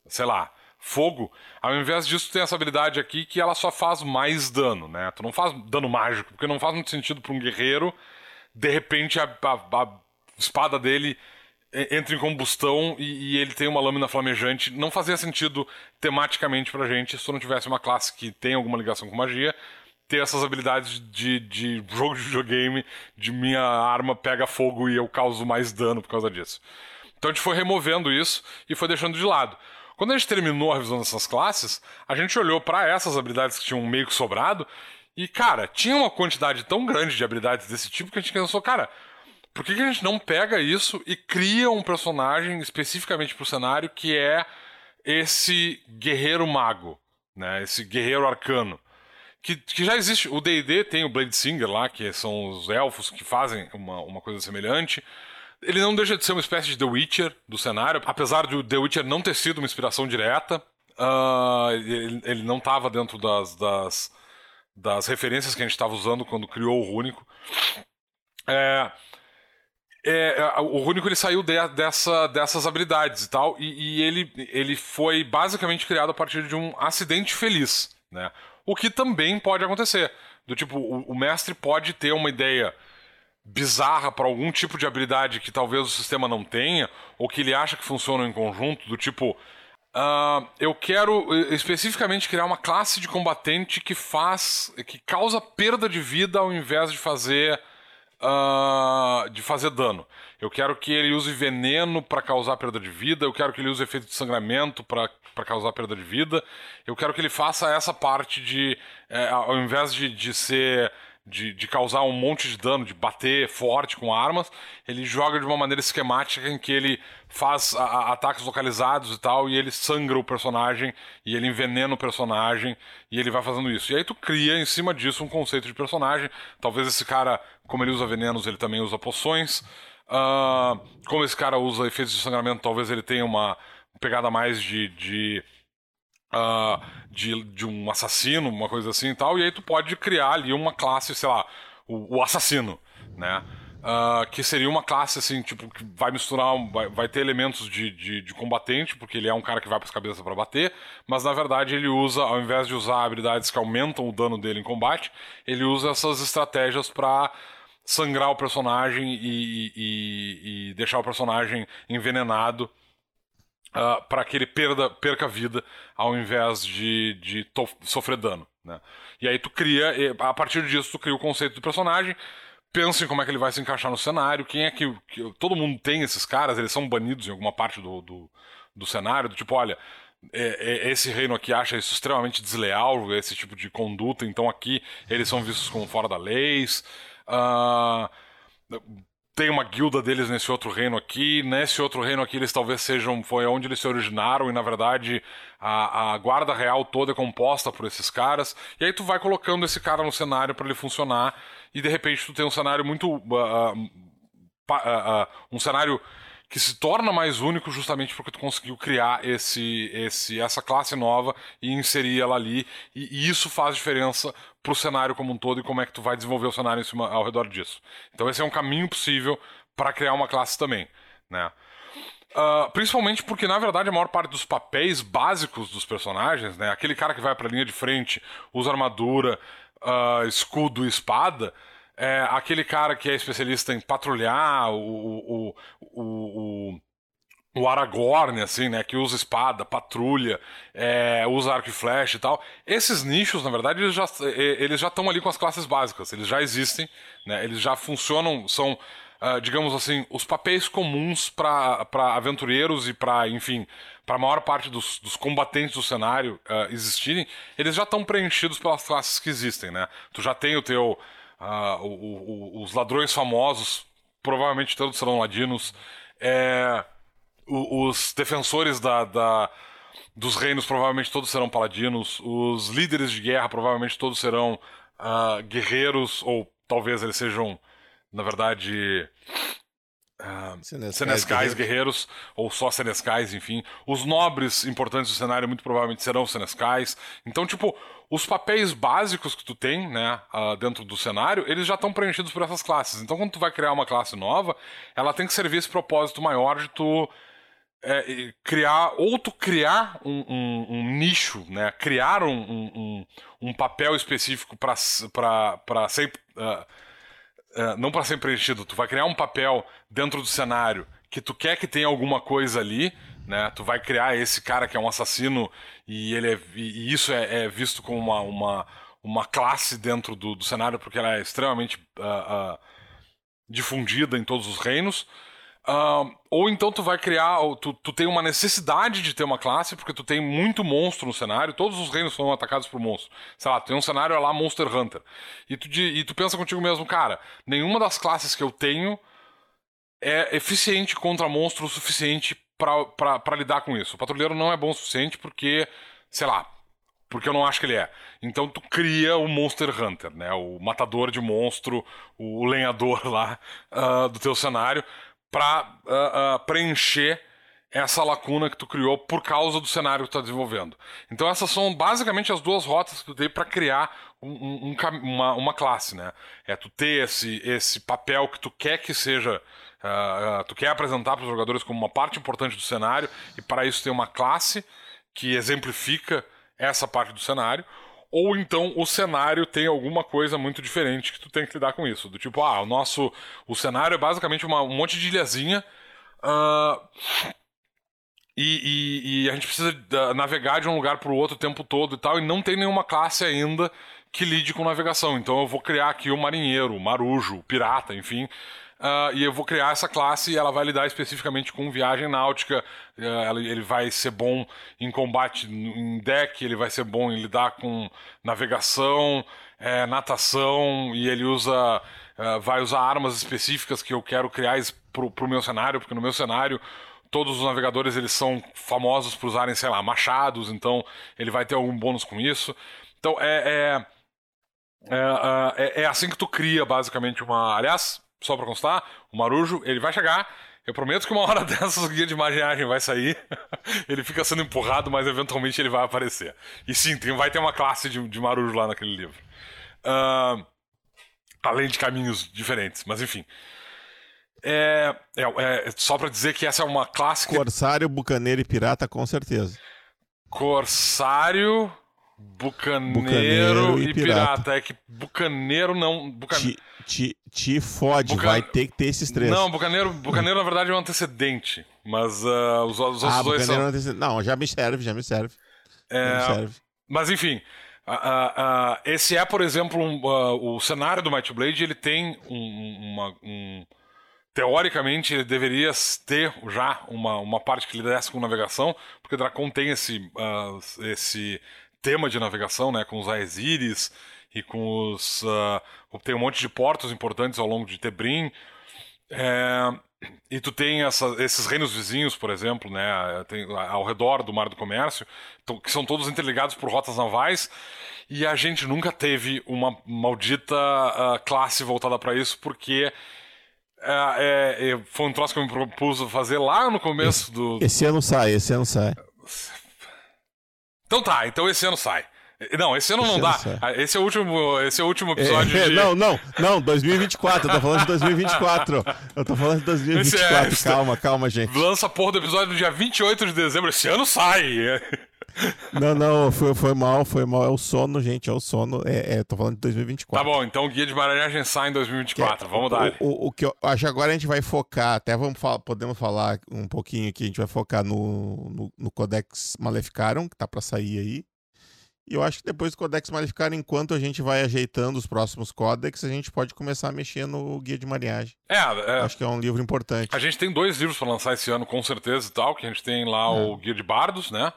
C: sei lá. Fogo, ao invés disso, tem essa habilidade aqui que ela só faz mais dano, né? Tu não faz dano mágico, porque não faz muito sentido para um guerreiro, de repente a, a, a, espada dele entra em combustão e, e, ele tem uma lâmina flamejante. Não fazia sentido tematicamente pra gente se eu não tivesse uma classe que tem alguma ligação com magia ter essas habilidades de, de jogo de videogame, de minha arma pega fogo e eu causo mais dano por causa disso. Então a gente foi removendo isso e foi deixando de lado. Quando a gente terminou a revisão dessas classes, a gente olhou para essas habilidades que tinham meio que sobrado e, cara, tinha uma quantidade tão grande de habilidades desse tipo que a gente pensou, cara, por que, que a gente não pega isso e cria um personagem especificamente pro cenário que é esse guerreiro mago, né? Esse guerreiro arcano que, que já existe. O DD tem o Blade Singer lá, que são os elfos que fazem uma, uma coisa semelhante. Ele não deixa de ser uma espécie de The Witcher do cenário, apesar de o The Witcher não ter sido uma inspiração direta. Uh, ele, ele, não estava dentro das, das, das, referências que a gente estava usando quando criou o Rúnico. É, é, é, o Rúnico ele saiu de, dessa, dessas habilidades e tal, e, e, ele, ele foi basicamente criado a partir de um acidente feliz. Né? O que também pode acontecer. Do tipo, o, o mestre pode ter uma ideia bizarra para algum tipo de habilidade que talvez o sistema não tenha, ou que ele acha que funciona em conjunto, do tipo. Uh, eu quero especificamente criar uma classe de combatente que faz. que causa perda de vida ao invés de fazer. Uh, de fazer dano. Eu quero que ele use veneno para causar perda de vida, eu quero que ele use efeito de sangramento para causar perda de vida. Eu quero que ele faça essa parte de, é, ao invés de, de ser. De, de, causar um monte de dano, de bater forte com armas, ele joga de uma maneira esquemática em que ele faz a, a, ataques localizados e tal, e ele sangra o personagem, e ele envenena o personagem, e ele vai fazendo isso. E aí tu cria em cima disso um conceito de personagem. Talvez esse cara, como ele usa venenos, ele também usa poções. Uh, como esse cara usa efeitos de sangramento, talvez ele tenha uma, pegada mais de. de Uh, de, de um assassino, uma coisa assim e tal, e aí tu pode criar ali uma classe, sei lá, o, o assassino, né? Uh, que seria uma classe assim, tipo, que vai misturar, vai, vai ter elementos de, de, de, combatente, porque ele é um cara que vai para as cabeças para bater, mas na verdade ele usa, ao invés de usar habilidades que aumentam o dano dele em combate, ele usa essas estratégias para sangrar o personagem e, e, e, deixar o personagem envenenado uh, ah, para que ele perda, perca vida ao invés de, de sofrer dano. Né? E aí tu cria, a partir disso tu cria o conceito do personagem, pensa em como é que ele vai se encaixar no cenário, quem é que, que. todo mundo tem esses caras, eles são banidos em alguma parte do, do, do cenário, do tipo, olha. É, é, esse reino aqui acha isso extremamente desleal, esse tipo de conduta, então aqui eles são vistos como fora da lei. Uh, tem uma guilda deles nesse outro reino aqui. Nesse outro reino aqui, eles talvez sejam. Foi onde eles se originaram, e na verdade a, a guarda real toda é composta por esses caras. E aí tu vai colocando esse cara no cenário para ele funcionar, e de repente tu tem um cenário muito. Uh, uh, um cenário que se torna mais único justamente porque tu conseguiu criar esse, esse, essa classe nova e inserir ela ali. E, e isso faz diferença pro cenário como um todo e como é que tu vai desenvolver o cenário cima, ao redor disso. Então esse é um caminho possível para criar uma classe também, né? Uh, principalmente porque, na verdade, a maior parte dos papéis básicos dos personagens, né? Aquele cara que vai pra linha de frente, usa armadura, uh, escudo e espada, é, aquele cara que é especialista em patrulhar, o, o, o, o, o Aragorn, assim, né, que usa espada, patrulha, é, usa arco e flecha e tal. Esses nichos, na verdade, eles já estão ali com as classes básicas, eles já existem, né, eles já funcionam, são, uh, digamos assim, os papéis comuns para aventureiros e para, enfim, para a maior parte dos, dos, combatentes do cenário uh, existirem, eles já estão preenchidos pelas classes que existem, né? Tu já tem o teu Uh, o, o, os ladrões famosos provavelmente todos serão ladinos. É, os defensores da, da, dos reinos provavelmente todos serão paladinos. Os líderes de guerra provavelmente todos serão uh, guerreiros, ou talvez eles sejam, na verdade. Uh, senescais, guerreiros, ou só senescais, enfim. Os nobres importantes do cenário muito provavelmente serão senescais. Então, tipo, os papéis básicos que tu tem, né, uh, dentro do cenário, eles já estão preenchidos por essas classes. Então, quando tu vai criar uma classe nova, ela tem que servir esse propósito maior de tu é, criar, ou tu criar um, um, um, nicho, né, criar um, um, papel específico para ser. Uh, uh, não para ser preenchido, tu vai criar um papel dentro do cenário que tu quer que tenha alguma coisa ali né? Tu vai criar esse cara que é um assassino e ele é, e isso é, é visto como uma, uma, uma classe dentro do, do cenário porque ela é extremamente uh, uh, difundida em todos os reinos. Ou então tu vai criar, tu, tu tem uma necessidade de ter uma classe, porque tu tem muito monstro no cenário, todos os reinos são atacados por monstro. Sei lá, tu tem um cenário lá Monster Hunter. E tu, e tu pensa contigo mesmo, cara, nenhuma das classes que eu tenho é eficiente contra monstro o suficiente para lidar com isso. O patrulheiro não é bom o suficiente porque, sei lá, porque eu não acho que ele é. Então tu cria o Monster Hunter, né? O matador de monstro, o lenhador lá uh, do teu cenário, para uh, uh, ah, preencher essa lacuna que tu criou por causa do cenário que tu está desenvolvendo. Então essas são basicamente as duas rotas que tu tem para criar um, um, uma, uma classe, né? É tu ter esse, esse papel que tu quer que seja uh, tu quer apresentar para os jogadores como uma parte importante do cenário e para isso tem uma classe que exemplifica essa parte do cenário, ou então o cenário tem alguma coisa muito diferente que tu tem que lidar com isso. Do tipo, ah, o nosso. O cenário é basicamente uma, um monte de ilhazinha. Uh, e, e, e, a gente precisa navegar de um lugar para o outro o tempo todo e tal, e não tem nenhuma classe ainda que lide com navegação. Então eu vou criar aqui o marinheiro, o marujo, o pirata, enfim. Uh, e eu vou criar essa classe e ela vai lidar especificamente com viagem náutica. Uh, ele vai ser bom em combate em deck, ele vai ser bom em lidar com navegação, é, natação, e ele usa. Uh, vai usar armas específicas que eu quero criar pro, pro meu cenário, porque no meu cenário todos os navegadores eles são famosos por usarem, sei lá, machados, então ele vai ter algum bônus com isso. Então é, é, é, é, é assim que tu cria basicamente uma. Aliás, só pra constar, o Marujo, ele vai chegar. Eu prometo que uma hora dessas o guia de imaginagem vai sair. ele fica sendo empurrado, mas eventualmente ele vai aparecer. E sim, tem, vai ter uma classe de, de Marujo lá naquele livro. Uh, além de caminhos diferentes, mas enfim. É, é, é, só para dizer que essa é uma clássica.
B: Corsário, Bucaneiro e Pirata, com certeza.
C: Corsário, Bucaneiro, Bucaneiro e, e pirata. pirata. É que Bucaneiro não. Bucane...
B: Te, te, te fode, Bucan... vai ter que ter esses três.
C: Não, Bucaneiro, Bucaneiro na verdade é um antecedente. Mas uh, os, os
B: ah,
C: outros dois são.
B: É um. Não, já me serve, já me serve.
C: É...
B: Já me serve.
C: Mas enfim. Uh, uh, esse é, por exemplo, um, o cenário do Might Blade. Ele tem um, uma, um, teoricamente ele deveria ter já uma, uma parte que liderasse com navegação, porque o Dracon tem esse, uh, esse tema de navegação, né, com os Aesiris e com os... Uh, tem um monte de portos importantes ao longo de Tebrim, é, e tu tem essa, esses reinos vizinhos, por exemplo, né, tem, ao redor do Mar do Comércio, então, que são todos interligados por rotas navais, e a gente nunca teve uma maldita uh, classe voltada para isso, porque é, é, é, foi um troço que eu me propus fazer lá no começo do.
B: Esse ano sai, esse ano sai.
C: Então tá, então esse ano sai. Não, esse ano esse não dá. Ah, esse é o último, esse é o último episódio
B: é,
C: de...
B: Não, não, não, 2024. Eu tô falando de 2024. Eu tô falando de 2024. Esse, é, calma, calma, gente.
C: Lança porra do episódio no dia 28 de dezembro. Esse ano sai.
B: Não, não, foi, foi mal, foi mal. É o sono, gente, é o sono. É, é tô falando de 2024.
C: Tá bom, então o guia de maranhagem sai em 2024. É, vamos dar.
B: O, o, o, que eu acho agora a gente vai focar, até vamos falar, podemos falar um pouquinho aqui, a gente vai focar no, no, no Codex Maleficarum, que tá para sair aí. E eu acho que depois do Codex Maleficarum, enquanto a gente vai ajeitando os próximos códex, a gente pode começar a mexer no Guia de Marinhagem.
C: É, é
B: acho que é um livro importante.
C: A gente tem dois livros para lançar esse ano, com certeza e tal, que a gente tem lá é. o Guia de Bardos, né?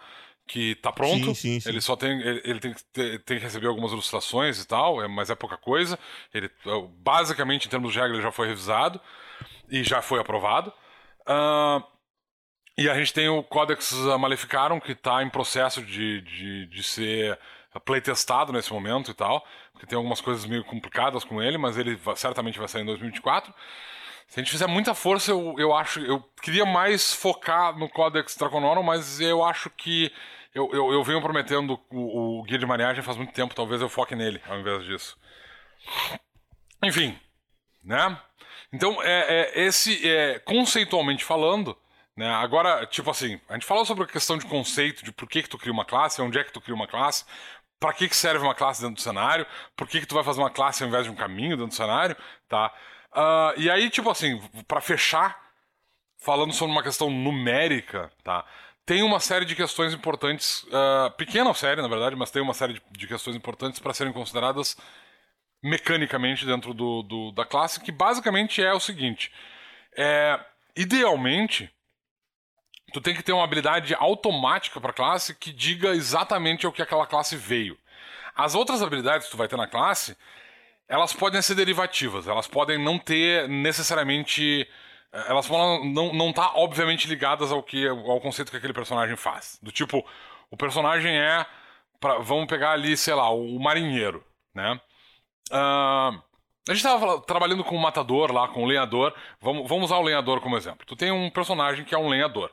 C: Que tá pronto.
B: Sim, sim, sim.
C: Ele só tem, ele, ele tem, que ter, tem que receber algumas ilustrações e tal, é, mas é pouca coisa. Ele, é, basicamente, em termos de regra, ele já foi revisado e já foi aprovado. Uh, e a gente tem o Codex Maleficarum, que está em processo de, de, de ser playtestado nesse momento e tal, porque tem algumas coisas meio complicadas com ele, mas ele vai, certamente vai sair em 2024. Se a gente fizer muita força, eu, eu acho. Eu queria mais focar no Codex Draconorum, mas eu acho que eu, eu, eu venho prometendo o, o guia de maneagem faz muito tempo, talvez eu foque nele ao invés disso. Enfim, né? Então, é, é esse, é, conceitualmente falando, né? Agora, tipo assim, a gente falou sobre a questão de conceito, de por que, que tu cria uma classe, onde é que tu cria uma classe, para que, que serve uma classe dentro do cenário, por que, que tu vai fazer uma classe ao invés de um caminho dentro do cenário, tá? Uh, e aí, tipo assim, para fechar, falando sobre uma questão numérica, tá? Tem uma série de questões importantes, uh, pequena série, na verdade, mas tem uma série de, de questões importantes para serem consideradas mecanicamente dentro do, do, da classe, que basicamente é o seguinte: é, idealmente, tu tem que ter uma habilidade automática para classe que diga exatamente o que aquela classe veio. As outras habilidades que tu vai ter na classe, elas podem ser derivativas, elas podem não ter necessariamente elas vão não não tá obviamente ligadas ao que ao conceito que aquele personagem faz. Do tipo, o personagem é pra, vamos pegar ali, sei lá, o, marinheiro, né? Uh, a gente estava trabalhando com o matador lá, com o lenhador. Vamos, vamos usar o lenhador como exemplo. Tu tem um personagem que é um lenhador,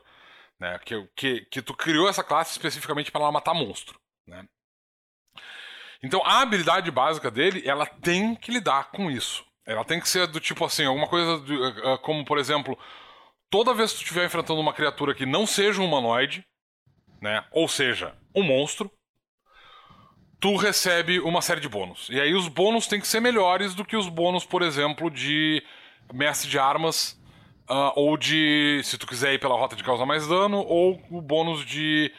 C: né? Que, que, que tu criou essa classe especificamente para ela matar monstro, né? Então a habilidade básica dele, ela tem que lidar com isso. Ela tem que ser do tipo assim, alguma coisa de, uh, como, por exemplo, toda vez que tu estiver enfrentando uma criatura que não seja um humanoide, né? Ou seja, um monstro, tu recebe uma série de bônus. E aí os bônus têm que ser melhores do que os bônus, por exemplo, de mestre de armas, uh, ou de. Se tu quiser ir pela rota de causar mais dano, ou o bônus de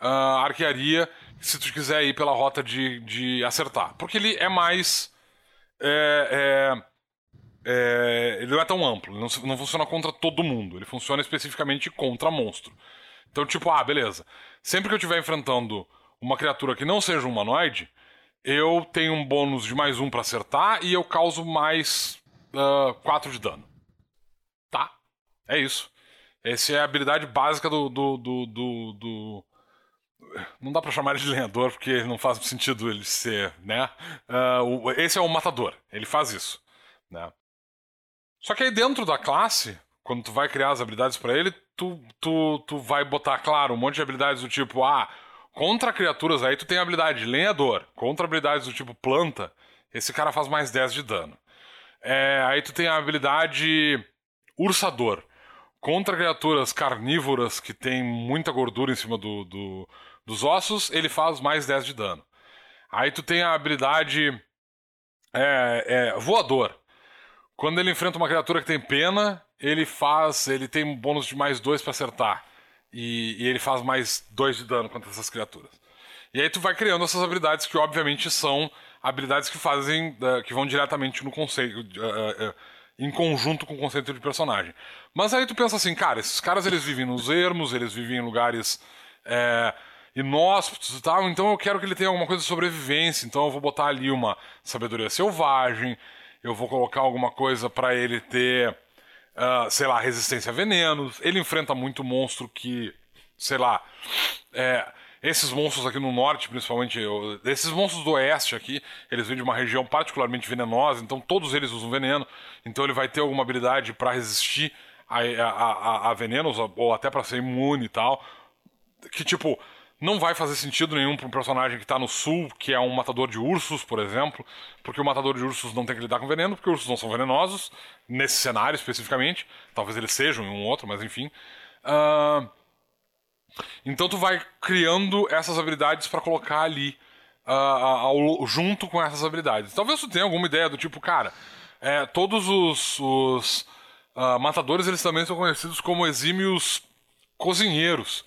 C: uh, arquearia, se tu quiser ir pela rota de, de acertar. Porque ele é mais. É, é, é, ele não é tão amplo, não, não funciona contra todo mundo, ele funciona especificamente contra monstro. Então, tipo, ah, beleza. Sempre que eu estiver enfrentando uma criatura que não seja um humanoide, eu tenho um bônus de mais um para acertar e eu causo mais uh, ah, 4 de dano. Tá? É isso. Essa é a habilidade básica do. do, do, do, do... Não dá pra chamar ele de lenhador porque não faz sentido ele ser, né? Uh, esse é o matador, ele faz isso. Né? Só que aí dentro da classe, quando tu vai criar as habilidades para ele, tu, tu, tu vai botar, claro, um monte de habilidades do tipo, ah, contra criaturas aí tu tem a habilidade lenhador, contra habilidades do tipo planta, esse cara faz mais 10 de dano. É, aí tu tem a habilidade ursador. Contra criaturas carnívoras que tem muita gordura em cima do, do, dos ossos, ele faz mais 10 de dano. Aí tu tem a habilidade é, é, voador. Quando ele enfrenta uma criatura que tem pena, ele faz. Ele tem um bônus de mais 2 para acertar. E, e, ele faz mais 2 de dano contra essas criaturas. E aí tu vai criando essas habilidades que, obviamente, são habilidades que fazem. Uh, que vão diretamente no conceito. Uh, uh, em conjunto com o conceito de personagem. Mas aí tu pensa assim, cara, esses caras eles vivem nos ermos, eles vivem em lugares é, inóspitos e tal, então eu quero que ele tenha alguma coisa de sobrevivência, então eu vou botar ali uma sabedoria selvagem, eu vou colocar alguma coisa para ele ter, uh, sei lá, resistência a venenos. Ele enfrenta muito monstro que, sei lá, é, esses monstros aqui no norte, principalmente, eu, esses monstros do oeste aqui, eles vêm de uma região particularmente venenosa, então todos eles usam veneno, então ele vai ter alguma habilidade para resistir a, a, a, a venenos ou até para ser imune e tal. Que tipo, não vai fazer sentido nenhum para um personagem que está no sul, que é um matador de ursos, por exemplo, porque o matador de ursos não tem que lidar com veneno, porque ursos não são venenosos, nesse cenário especificamente. Talvez eles sejam em um outro, mas enfim. Uh... Então tu vai criando essas habilidades para colocar ali uh, ao, junto com essas habilidades. Talvez tu tenha alguma ideia do tipo, cara, é, todos os, os uh, matadores eles também são conhecidos como exímios cozinheiros.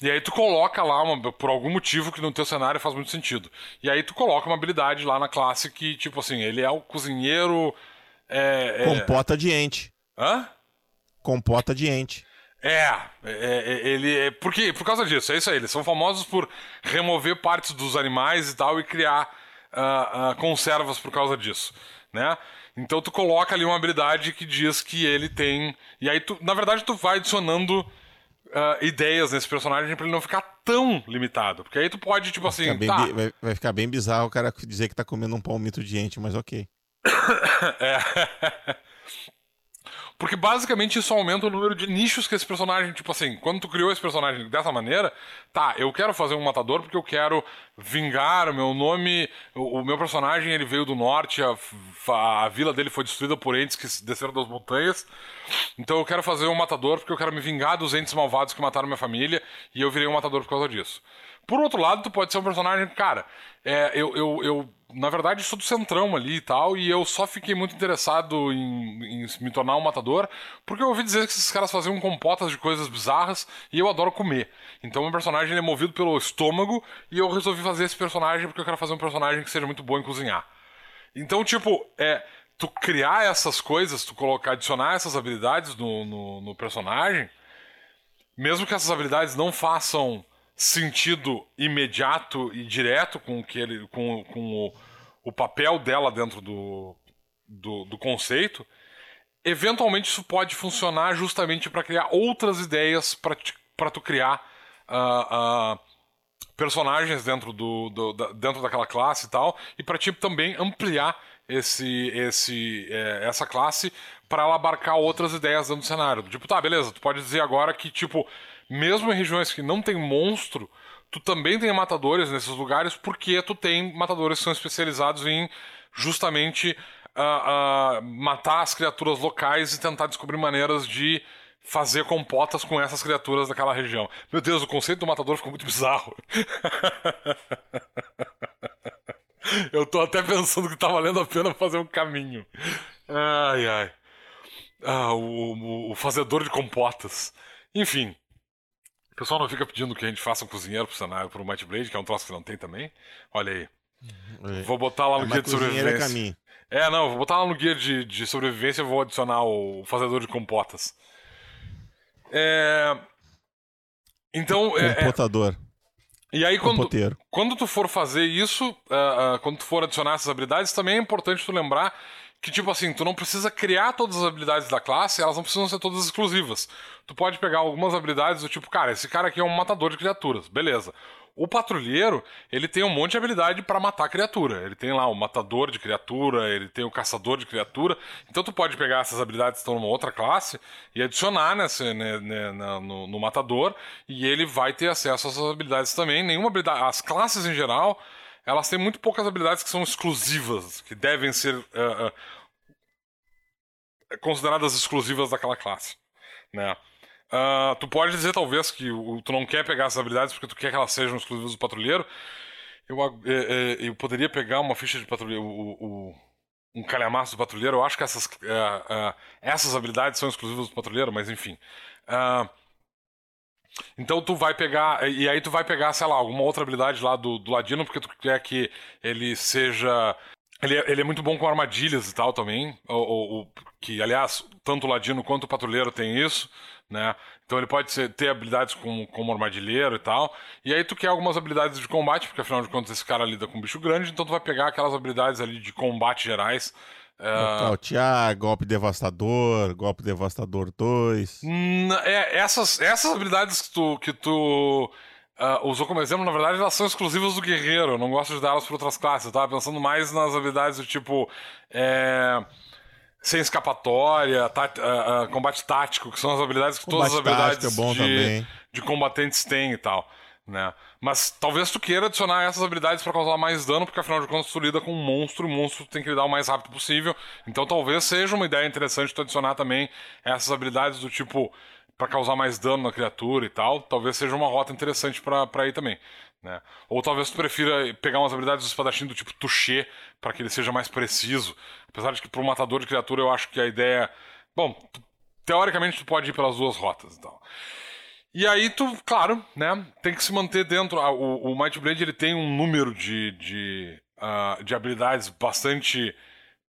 C: E aí tu coloca lá, uma, por algum motivo que no teu cenário faz muito sentido. E aí tu coloca uma habilidade lá na classe que, tipo assim, ele é o cozinheiro. É,
B: é... Compota de ente.
C: Hã?
B: Compota de ente.
C: É, é, é, ele é, porque por causa disso, é isso aí. Eles são famosos por remover partes dos animais e tal e criar uh, uh, conservas por causa disso, né? Então tu coloca ali uma habilidade que diz que ele tem e aí tu, na verdade, tu vai adicionando uh, ideias nesse personagem pra ele não ficar tão limitado. Porque aí tu pode, tipo vai assim.
B: Tá. Vai, vai, ficar bem bizarro o cara dizer que tá comendo um palmito de ente, mas ok.
C: é. Porque basicamente isso aumenta o número de nichos que esse personagem, tipo assim, quando tu criou esse personagem dessa maneira, tá, eu quero fazer um matador porque eu quero vingar o meu nome, o, o meu personagem ele veio do norte, a, a, vila dele foi destruída por entes que desceram das montanhas. Então eu quero fazer um matador porque eu quero me vingar dos entes malvados que mataram minha família e eu virei um matador por causa disso. Por outro lado, tu pode ser um personagem, cara, é, eu, eu, eu na verdade, sou do centrão ali e tal, e eu só fiquei muito interessado em, em, me tornar um matador, porque eu ouvi dizer que esses caras faziam compotas de coisas bizarras e eu adoro comer. Então, meu personagem é movido pelo estômago e eu resolvi fazer esse personagem porque eu quero fazer um personagem que seja muito bom em cozinhar. Então, tipo, é. Tu criar essas coisas, tu colocar, adicionar essas habilidades no, no, no personagem, mesmo que essas habilidades não façam sentido imediato e direto com, que ele, com, com o, o papel dela dentro do, do, do conceito, eventualmente isso pode funcionar justamente para criar outras ideias para tu criar uh, uh, personagens dentro, do, do da, dentro daquela classe e tal, e para ti também ampliar esse, esse, é, essa classe para ela abarcar outras ideias dentro do cenário. Tipo, tá, beleza, tu pode dizer agora que, tipo, mesmo em regiões que não tem monstro, tu também tem matadores nesses lugares, porque tu tem matadores que são especializados em justamente uh, uh, matar as criaturas locais e tentar descobrir maneiras de fazer compotas com essas criaturas daquela região. Meu Deus, o conceito do matador ficou muito bizarro. Eu tô até pensando que tá valendo a pena fazer um caminho. Ai, ai. Ah, o, o, o fazedor de compotas. Enfim, pessoal não fica pedindo que a gente faça um cozinheiro pro cenário pro Might Blade, que é um troço que não tem também. Olha aí. É. Vou botar lá no é guia de é sobrevivência. É, caminho. é, não, vou botar lá no guia de, de sobrevivência e vou adicionar o fazedor de compotas. É. Então.
B: É, Compotador.
C: É... E aí, quando, quando tu for fazer isso, uh, uh, quando tu for adicionar essas habilidades, também é importante tu lembrar que, tipo assim, tu não precisa criar todas as habilidades da classe, elas não precisam ser todas exclusivas. Tu pode pegar algumas habilidades do tipo, cara, esse cara aqui é um matador de criaturas, beleza. O patrulheiro, ele tem um monte de habilidade para matar criatura. Ele tem lá o matador de criatura, ele tem o caçador de criatura. Então tu pode pegar essas habilidades que estão numa outra classe e adicionar nesse, né, né, no, no, matador, e ele vai ter acesso a essas habilidades também. Nenhuma habilidade. As classes em geral, elas têm muito poucas habilidades que são exclusivas, que devem ser uh, uh, consideradas exclusivas daquela classe. Né? Uh, tu pode dizer, talvez, que tu não quer pegar essas habilidades porque tu quer que elas sejam exclusivas do patrulheiro. Eu, é, eu poderia pegar uma ficha de patrulheiro, o, o, um calhamaço do patrulheiro. Eu acho que essas, uh, uh, essas habilidades são exclusivas do patrulheiro, mas enfim. Então tu vai pegar. E aí tu vai pegar, sei lá, alguma outra habilidade lá do, do Ladino, porque tu quer que ele seja. Ele é, ele é muito bom com armadilhas e tal também. Ou, ou, que, aliás, tanto o Ladino quanto o Patrulheiro tem isso né? Então ele pode ser, ter habilidades como, como armadilheiro e tal. E aí tu quer algumas habilidades de combate, porque afinal de contas esse cara lida com um bicho grande, então tu vai pegar aquelas habilidades ali de combate gerais.
B: Uh... golpe devastador, golpe devastador 2.
C: É, essas, essas habilidades que tu, que tu uh, usou como exemplo, na verdade, elas são exclusivas do guerreiro. Eu não gosto de dar elas para outras classes. Eu tava pensando mais nas habilidades do tipo. É sem escapatória, tá, uh, uh, combate tático, que são as habilidades que combate todas as habilidades
B: é
C: de, de, combatentes têm e tal. Né? Mas talvez tu queira adicionar essas habilidades para causar mais dano, porque afinal de contas tu lida com um monstro, e o monstro tem que lidar o mais rápido possível. Então talvez seja uma ideia interessante tu adicionar também essas habilidades do tipo para causar mais dano na criatura e tal. Talvez seja uma rota interessante para ir também. Né? Ou talvez tu prefira pegar umas habilidades do espadachim do tipo toucher para que ele seja mais preciso. Apesar de que para um matador de criatura eu acho que a ideia. Bom, teoricamente tu pode ir pelas duas rotas e tal. E aí tu, claro, né, tem que se manter dentro. O, o Might Blade ele tem um número de, de, uh, de habilidades bastante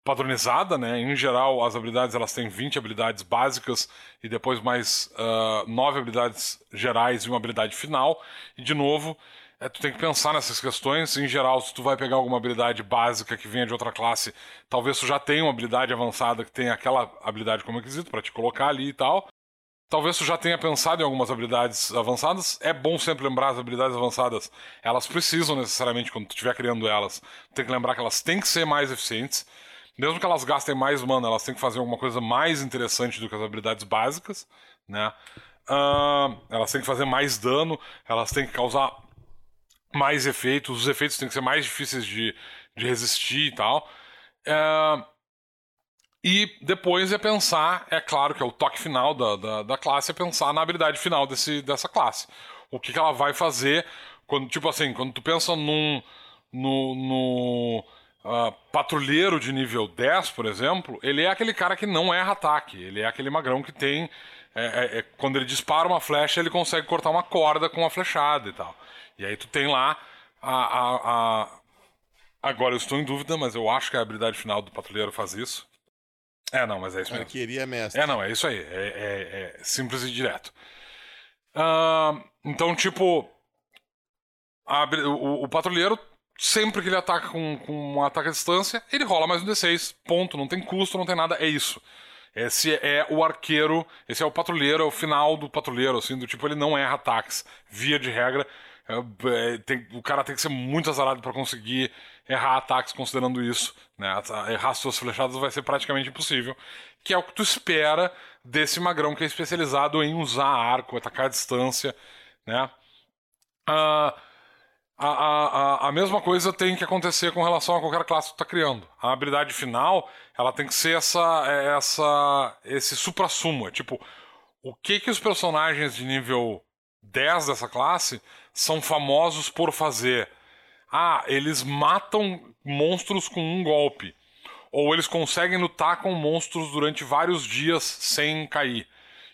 C: padronizada, né? Em geral, as habilidades elas têm 20 habilidades básicas e depois mais uh, 9 habilidades gerais e uma habilidade final. E de novo, é, tu tem que pensar nessas questões. Em geral, se tu vai pegar alguma habilidade básica que venha de outra classe, talvez tu já tenha uma habilidade avançada que tenha aquela habilidade como requisito para te colocar ali e tal. Talvez tu já tenha pensado em algumas habilidades avançadas. É bom sempre lembrar as habilidades avançadas. Elas precisam necessariamente, quando tu estiver criando elas, tem que lembrar que elas têm que ser mais eficientes. Mesmo que elas gastem mais mana, elas têm que fazer alguma coisa mais interessante do que as habilidades básicas, né? Uh, elas têm que fazer mais dano, elas têm que causar mais efeitos, os efeitos têm que ser mais difíceis de, de resistir e tal. É... E depois é pensar, é claro que é o toque final da, da, da, classe, é pensar na habilidade final desse, dessa classe. O que, que ela vai fazer quando, tipo assim, quando tu pensa num. no, no uh, patrulheiro de nível 10, por exemplo, ele é aquele cara que não erra ataque. Ele é aquele magrão que tem. É, é, é, quando ele dispara uma flecha, ele consegue cortar uma corda com uma flechada e tal. E aí tu tem lá a, a, a... Agora eu estou em dúvida, mas eu acho que a habilidade final do patrulheiro faz isso. É, não, mas é isso mesmo.
B: queria mestre.
C: É, não, é isso aí. É, é, é simples e direto. Uh, então, tipo. A, o, o, patrulheiro, sempre que ele ataca com, com um ataque à distância, ele rola mais um D6. Ponto. Não tem custo, não tem nada. É isso. Esse é o arqueiro, esse é o patrulheiro, é o final do patrulheiro, assim, do tipo, ele não erra ataques. Via de regra, é, tem, o cara tem que ser muito azarado para conseguir errar ataques considerando isso. Né? Errar suas flechadas vai ser praticamente impossível. Que é o que tu espera desse magrão que é especializado em usar arco, atacar à distância. Né? Ah, a, a, a, a mesma coisa tem que acontecer com relação a qualquer classe que tu está criando. A habilidade final ela tem que ser essa, é, essa esse supra-sumo. É tipo, o que, que os personagens de nível 10 dessa classe são famosos por fazer. Ah, eles matam monstros com um golpe. Ou eles conseguem lutar com monstros durante vários dias sem cair.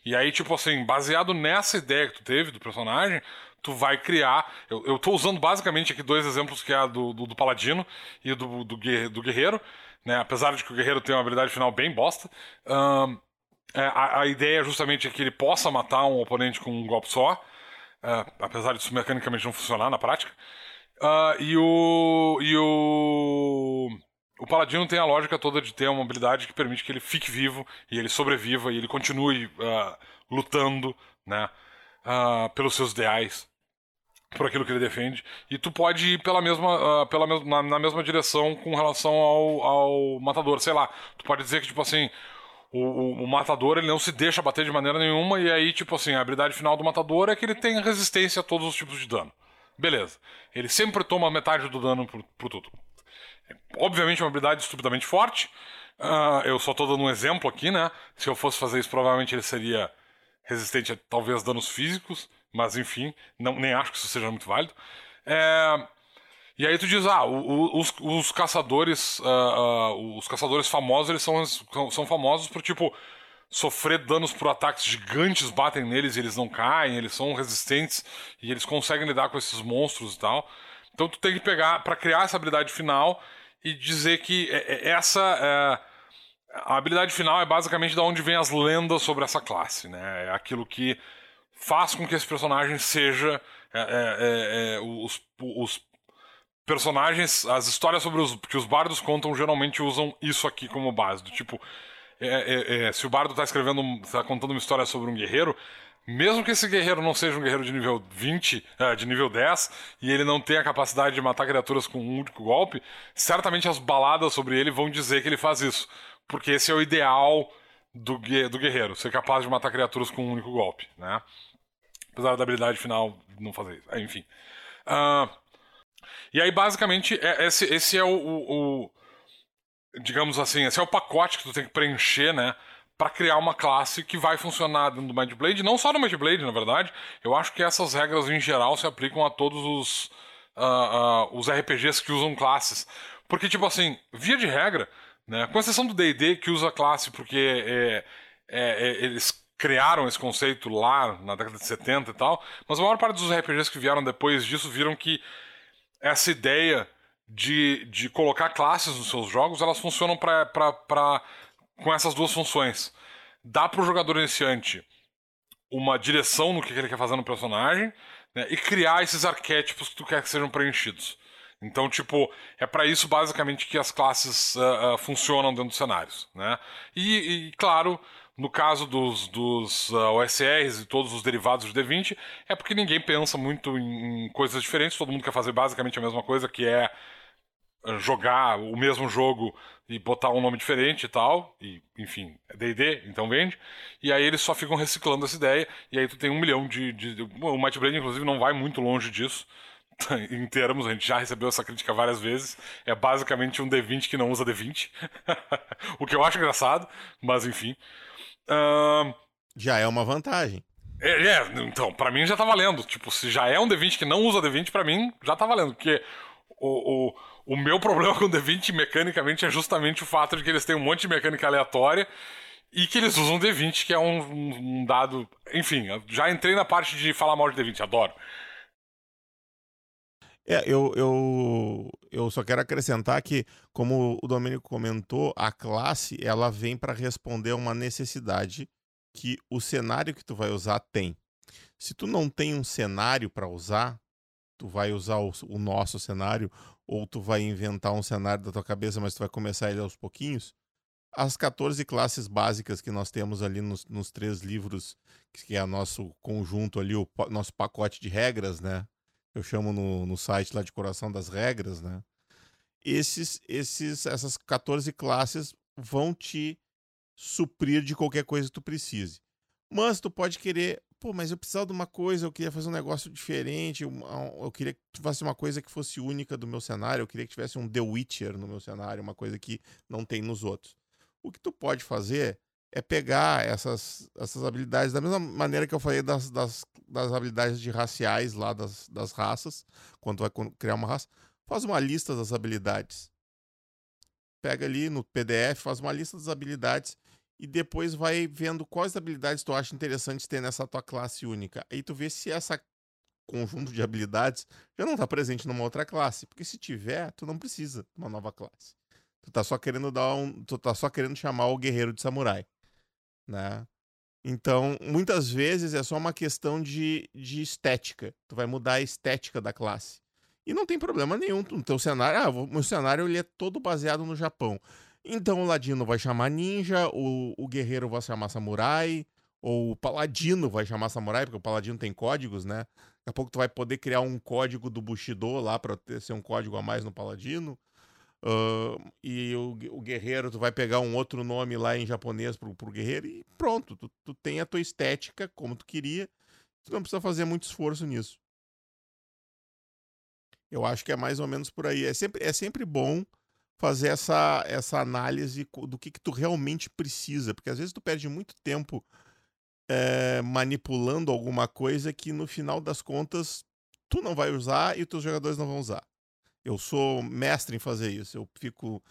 C: E aí, tipo assim, baseado nessa ideia que tu teve do personagem, tu vai criar. Eu, eu tô usando basicamente aqui dois exemplos, que é a do, do, do Paladino e do, do, do Guerreiro. Né? Apesar de que o Guerreiro tem uma habilidade final bem bosta. Um, é, a, a, ideia justamente é que ele possa matar um oponente com um golpe só. Uh, apesar disso mecanicamente não funcionar na prática. Uh, e o. E o. o paladino tem a lógica toda de ter uma habilidade que permite que ele fique vivo e ele sobreviva e ele continue uh, lutando, né? Uh, pelos seus ideais, por aquilo que ele defende. E tu pode ir pela mesma, pela na, na, mesma direção com relação ao, ao matador. Sei lá, tu pode dizer que, tipo assim, o, o, o, matador ele não se deixa bater de maneira nenhuma, e aí, tipo assim, a habilidade final do matador é que ele tem resistência a todos os tipos de dano. Beleza. Ele sempre toma metade do dano por, por tudo. Obviamente, uma habilidade estupidamente forte. Uh, eu só estou dando um exemplo aqui, né? Se eu fosse fazer isso, provavelmente ele seria resistente a talvez danos físicos, mas enfim, não, nem acho que isso seja muito válido. É... E aí tu diz, ah, os, os caçadores, uh, uh, os caçadores famosos, eles são, são famosos por, tipo, sofrer danos por ataques gigantes, batem neles e eles não caem, eles são resistentes e eles conseguem lidar com esses monstros e tal. Então tu tem que pegar, para criar essa habilidade final, e dizer que é, é, essa é, a habilidade final é basicamente da onde vem as lendas sobre essa classe, né? É aquilo que faz com que esse personagem seja é, é, é os, os, personagens, as histórias sobre os que os bardos contam geralmente usam isso aqui como base, do tipo se o bardo está escrevendo, está contando uma história sobre um guerreiro, mesmo que esse guerreiro não seja um guerreiro de nível 20, uh, de nível 10, e ele não tenha a capacidade de matar criaturas com um único golpe, certamente as baladas sobre ele vão dizer que ele faz isso. Porque esse é o ideal do, do guerreiro, ser capaz de matar criaturas com um único golpe, né? Apesar da habilidade final não fazer isso. Enfim. Uh, e aí, basicamente, é, esse, esse é o, o, Digamos assim, esse é o pacote que tu tem que preencher, né? para criar uma classe que vai funcionar dentro do Might Blade, não só no Might Blade, na verdade. Eu acho que essas regras em geral se aplicam a todos os, uh, uh, os RPGs que usam classes. Porque, tipo assim, via de regra, né, com exceção do DD que usa classe porque é, é, é, eles criaram esse conceito lá na década de 70 e tal, mas a maior parte dos RPGs que vieram depois disso viram que essa ideia de, de colocar classes nos seus jogos elas funcionam para com essas duas funções. Dá para o jogador iniciante uma direção no que ele quer fazer no personagem né, e criar esses arquétipos que tu quer que sejam preenchidos. Então, tipo, é para isso basicamente que as classes uh, uh, funcionam dentro dos cenários, né? E, e claro, no caso dos, dos uh, OSRs e todos os derivados de D20, é porque ninguém pensa muito em, em coisas diferentes, todo mundo quer fazer basicamente a mesma coisa, que é jogar o mesmo jogo e botar um nome diferente e tal, e enfim, é D&D, então vende, e aí eles só ficam reciclando essa ideia, e aí tu tem um milhão de... de... o Might Blade, inclusive, não vai muito longe disso, em termos, a gente já recebeu essa crítica várias vezes, é basicamente um D20 que não usa D20, o que eu acho engraçado, mas enfim.
B: Uh... Já é uma vantagem.
C: É, é então, para mim já tá valendo. Tipo, se já é um D20 que não usa D20, para mim já tá valendo, porque o, o o meu problema com o D20 mecanicamente é justamente o fato de que eles têm um monte de mecânica aleatória e que eles usam D20, que é um, um dado. Enfim, já entrei na parte de falar mal de D20, adoro.
B: É, eu, eu, eu só quero acrescentar que, como o Domênico comentou, a classe ela vem para responder a uma necessidade que o cenário que tu vai usar tem. Se tu não tem um cenário para usar, tu vai usar o, o, nosso cenário ou tu vai inventar um cenário da tua cabeça, mas tu vai começar ele aos pouquinhos. As 14 classes básicas que nós temos ali nos, nos três livros, que é nosso conjunto ali, o nosso pacote de regras, né? Eu chamo no, no site lá de Coração das Regras, né? Esses, esses, essas 14 classes vão te suprir de qualquer coisa que tu precise. Mas tu pode querer pô, mas eu precisava de uma coisa, eu queria fazer um negócio diferente, eu, queria que fosse uma coisa que fosse única do meu cenário, eu queria que tivesse um The Witcher no meu cenário, uma coisa que não tem nos outros. O que tu pode fazer é pegar essas, essas habilidades, da mesma maneira que eu falei das, das, das habilidades de raciais lá, das, das raças, quando vai criar uma raça, faz uma lista das habilidades. Pega ali no PDF, faz uma lista das habilidades e depois vai vendo quais habilidades tu acha interessantes ter nessa tua classe única. Aí tu vê se essa conjunto de habilidades já não está presente numa outra classe, porque se tiver, tu não precisa de uma nova classe. Tu tá só querendo dar um, tu tá só querendo chamar o guerreiro de samurai, né? Então, muitas vezes é só uma questão de, de estética. Tu vai mudar a estética da classe. E não tem problema nenhum no teu cenário. Ah, o meu cenário ele é todo baseado no Japão. Então o ladino vai chamar ninja, o, o guerreiro vai chamar samurai, ou o paladino vai chamar samurai, porque o paladino tem códigos, né? Daqui a pouco tu vai poder criar um código do Bushido lá pra ter, ser um código a mais no paladino. Uh, e o, o, guerreiro, tu vai pegar um outro nome lá em japonês pro, pro guerreiro e pronto, tu, tu tem a tua estética como tu queria. Tu não precisa fazer muito esforço nisso. Eu acho que é mais ou menos por aí. É sempre, é sempre bom fazer essa, essa análise do que, que tu realmente precisa, porque às vezes tu perde muito tempo é, manipulando alguma coisa que no final das contas tu não vai usar e os teus jogadores não vão usar. Eu sou mestre em fazer isso. Eu fico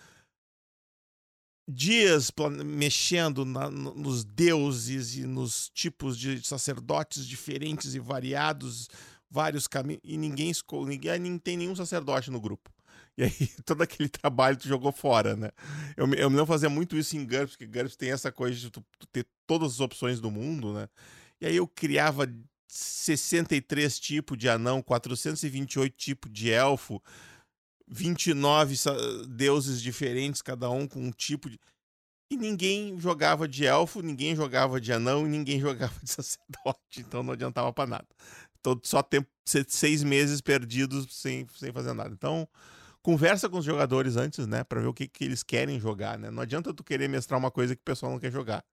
B: dias mexendo na, nos deuses e nos tipos de sacerdotes diferentes e variados, vários caminhos, e ninguém, ninguém, ninguém tem nenhum sacerdote no grupo. E aí, todo aquele trabalho tu jogou fora, né? Eu, eu lembro fazia muito isso em GURPS, porque GURPS tem essa coisa de tu, tu ter todas as opções do mundo, né? E aí eu criava 63 tipos de anão, 428 tipos de elfo, 29 deuses diferentes, cada um com um tipo de. E ninguém jogava de elfo, ninguém jogava de anão e ninguém jogava de sacerdote, então não adiantava para nada. Então, só tempo, seis meses perdidos sem, sem fazer nada. Então, conversa com os jogadores antes, né, para ver o que, que eles querem jogar, né? Não adianta tu querer mestrar uma coisa que o pessoal não quer jogar.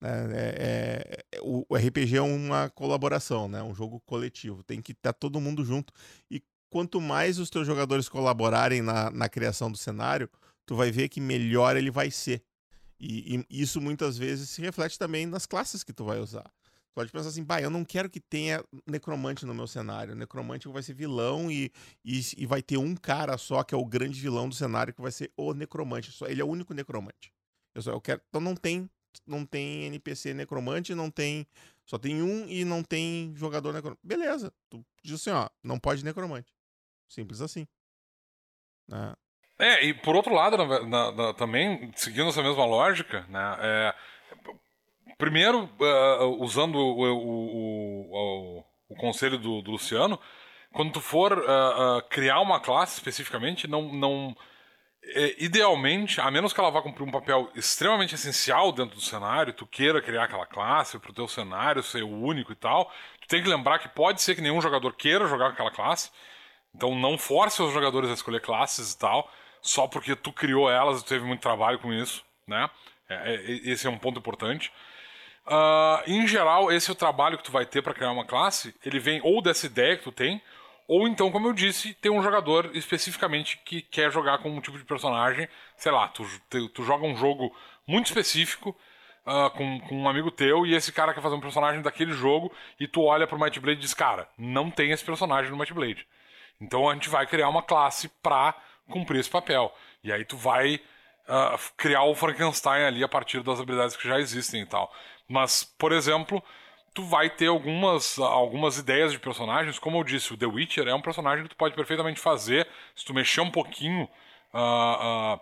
B: Né? É, é, é, o, o, RPG é uma colaboração, né? Um jogo coletivo. Tem que estar tá todo mundo junto. E quanto mais os teus jogadores colaborarem na, na criação do cenário, tu vai ver que melhor ele vai ser. E, e, isso muitas vezes se reflete também nas classes que tu vai usar. Pode pensar assim, bah, eu não quero que tenha necromante no meu cenário. necromante vai ser vilão e, e, e, vai ter um cara só que é o grande vilão do cenário que vai ser o necromante. Só, ele é o único necromante. Eu, só, eu quero, então não tem, não tem NPC necromante, não tem. Só tem um e não tem jogador necromante. Beleza. Tu diz assim, ó, não pode necromante. Simples assim.
C: Né? É, e por outro lado, na, na, na, também, seguindo essa mesma lógica, né, é, primeiro, uh, usando o, o, o, o, conselho do, do, Luciano, quando tu for uh, uh, criar uma classe especificamente, não, não é, idealmente, a menos que ela vá cumprir um papel extremamente essencial dentro do cenário, tu queira criar aquela classe para o teu cenário ser o único e tal, tu tem que lembrar que pode ser que nenhum jogador queira jogar aquela classe, então não force os jogadores a escolher classes e tal, só porque tu criou elas e teve muito trabalho com isso, né? É, é, esse é um ponto importante. Uh, em geral, esse é o trabalho que tu vai ter para criar uma classe. Ele vem ou dessa ideia que tu tem, ou então, como eu disse, tem um jogador especificamente que quer jogar com um tipo de personagem. Sei lá, tu, tu, tu joga um jogo muito específico uh, com, com, um amigo teu e esse cara quer fazer um personagem daquele jogo e tu olha pro Might Blade e diz: Cara, não tem esse personagem no Might Blade. Então a gente vai criar uma classe pra cumprir esse papel. E aí tu vai uh, criar o Frankenstein ali a partir das habilidades que já existem e tal. Mas, por exemplo, tu vai ter algumas, algumas ideias de personagens. Como eu disse, o The Witcher é um personagem que tu pode perfeitamente fazer se tu mexer um pouquinho uh,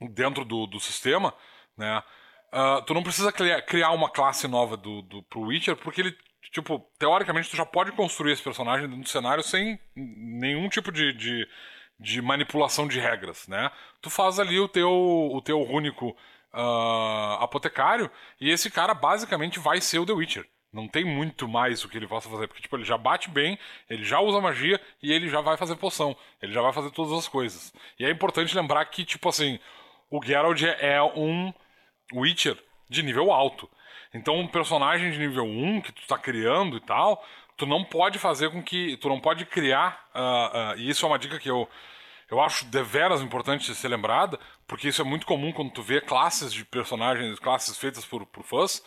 C: uh, dentro do, do sistema, né? Uh, tu não precisa criar uma classe nova do, do, pro Witcher, porque ele, tipo, teoricamente tu já pode construir esse personagem dentro do cenário sem nenhum tipo de, de de manipulação de regras, né? Tu faz ali o teu, o teu único uh, apotecário e esse cara basicamente vai ser o The Witcher. Não tem muito mais o que ele possa fazer, porque tipo, ele já bate bem, ele já usa magia e ele já vai fazer poção. Ele já vai fazer todas as coisas. E é importante lembrar que, tipo assim, o Geralt é um Witcher de nível alto. Então, um personagem de nível 1 que tu tá criando e tal, tu não pode fazer com que. Tu não pode criar. Uh, uh, e isso é uma dica que eu, eu acho deveras importante ser lembrada, porque isso é muito comum quando tu vê classes de personagens, classes feitas por, por fãs,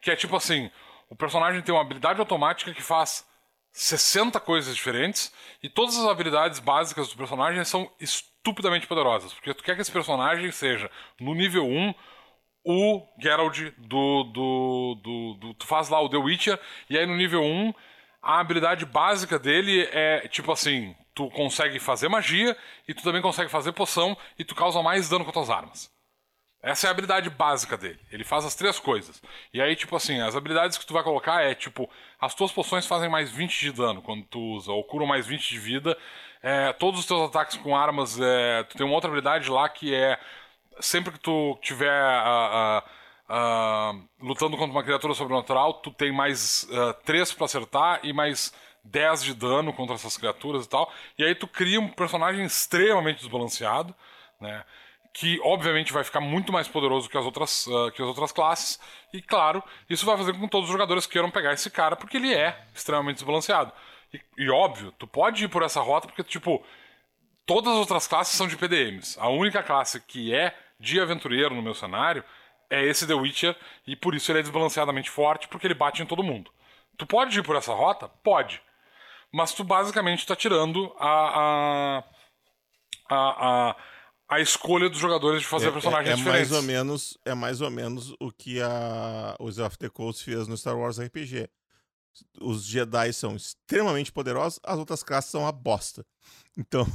C: que é tipo assim: o personagem tem uma habilidade automática que faz 60 coisas diferentes, e todas as habilidades básicas do personagem são estupidamente poderosas, porque tu quer que esse personagem seja, no nível 1, o Geralt do, do, do, do, Tu faz lá o The Witcher, e aí no nível 1 a habilidade básica dele é tipo assim: tu consegue fazer magia e tu também consegue fazer poção e tu causa mais dano com as tuas armas. Essa é a habilidade básica dele. Ele faz as três coisas. E aí, tipo assim, as habilidades que tu vai colocar é, tipo, as tuas poções fazem mais 20 de dano quando tu usa, ou curam mais 20 de vida. É, todos os teus ataques com armas, é, tu tem uma outra habilidade lá que é sempre que tu tiver uh, uh, uh, lutando contra uma criatura sobrenatural, tu tem mais uh, 3 para acertar e mais 10 de dano contra essas criaturas e tal. E aí tu cria um personagem extremamente desbalanceado, né? que obviamente vai ficar muito mais poderoso que as outras, uh, que as outras classes. E claro, isso vai fazer com que todos os jogadores queiram pegar esse cara porque ele é extremamente desbalanceado. E, e, óbvio, tu pode ir por essa rota porque, tipo, todas as outras classes são de PDMs. A única classe que é de aventureiro no meu cenário é esse The Witcher e por isso ele é desbalanceadamente forte porque ele bate em todo mundo. Tu pode ir por essa rota? Pode. Mas tu basicamente está tirando a, a, a, a a escolha dos jogadores de fazer
B: é,
C: personagens
B: é, é
C: diferentes.
B: Mais ou menos, é mais ou menos o que a os of the Coast fez no Star Wars RPG. Os Jedi são extremamente poderosos, as outras classes são a bosta. Então.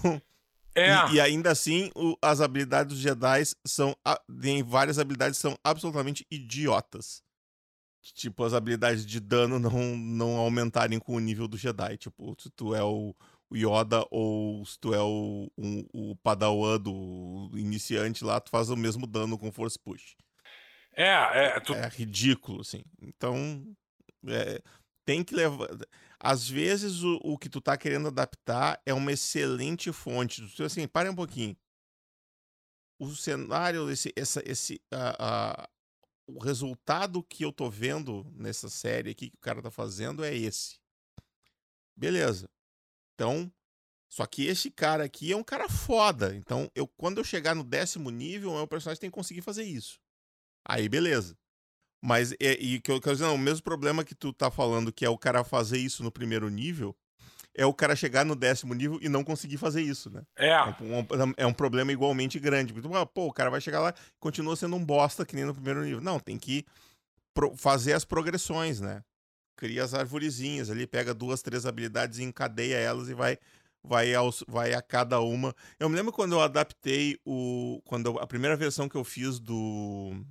C: É.
B: E, e ainda assim, o, as habilidades dos Jedi são. Tem várias habilidades que são absolutamente idiotas. Tipo, as habilidades de dano não, não aumentarem com o nível do Jedi. Tipo, se tu é o o Yoda ou se tu é o, um, o Padawan do iniciante lá, tu faz o mesmo dano com Force Push.
C: É, é, tu...
B: é ridículo, assim. Então, é, tem que levar. Às vezes o, o que tu tá querendo adaptar é uma excelente fonte. Tu, assim, para um pouquinho. O cenário, esse, essa, esse, uh, o resultado que eu tô vendo nessa série aqui que o cara tá fazendo é esse. Beleza. Então, só que esse cara aqui é um cara foda. Então, eu quando eu chegar no décimo nível, o meu personagem tem que conseguir fazer isso. Aí, beleza. Mas, é, e que eu quero dizer, não, o mesmo problema que tu tá falando, que é o cara fazer isso no primeiro nível, é o cara chegar no décimo nível e não conseguir fazer isso, né?
C: É.
B: É um, é um problema igualmente grande. Porque, pô, o cara vai chegar lá e continua sendo um bosta que nem no primeiro nível. Não, tem que fazer as progressões, né? cria as arvorezinhas ali, pega duas, três habilidades e encadeia elas e vai vai, aos, vai a cada uma. Eu me lembro quando eu adaptei o quando eu, a primeira versão que eu fiz do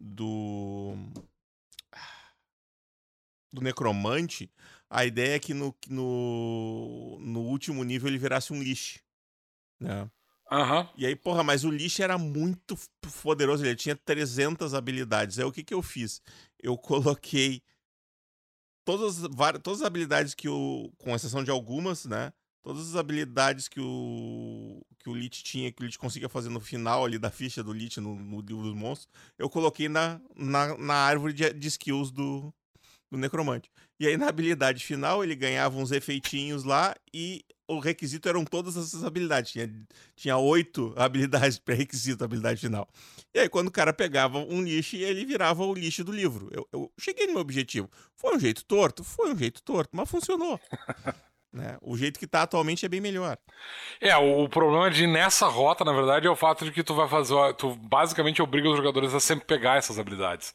B: do do necromante, a ideia é que no, no, no último nível ele virasse um lixo, né?
C: Uhum.
B: E aí, porra, mas o lixo era muito poderoso, ele tinha 300 habilidades. Aí o que que eu fiz? Eu coloquei todas, todas as habilidades que o. Com exceção de algumas, né? Todas as habilidades que o. Que o Lich tinha, que o Lich conseguia fazer no final ali da ficha do Lich no, no livro dos monstros, eu coloquei na, na, na árvore de, de skills do, do Necromante. E aí, na habilidade final, ele ganhava uns efeitinhos lá e o requisito eram todas essas habilidades. Tinha, tinha oito habilidades pré-requisito, habilidade final. E aí, quando o cara pegava um lixo, ele virava o lixo do livro. Eu, eu cheguei no meu objetivo. Foi um jeito torto? Foi um jeito torto, mas funcionou. né? O jeito que tá atualmente é bem melhor.
C: É, o, o problema de nessa rota, na verdade, é o fato de que tu vai fazer. Tu basicamente obriga os jogadores a sempre pegar essas habilidades.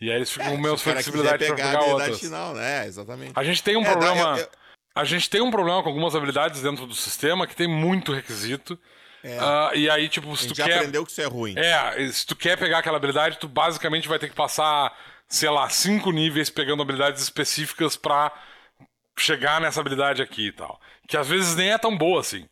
C: E aí eles ficam com é, menos flexibilidade para pegar, pegar outras.
B: Final, né? Exatamente.
C: A gente tem um é, problema. eu, eu... A gente tem um problema com algumas habilidades dentro do sistema que tem muito requisito. É. Uh, e aí, tipo, se tu
B: já
C: quer.
B: aprendeu que isso é ruim.
C: É, se tu quer pegar aquela habilidade, tu basicamente vai ter que passar, sei lá, cinco níveis pegando habilidades específicas pra chegar nessa habilidade aqui e tal. Que às vezes nem é tão boa assim.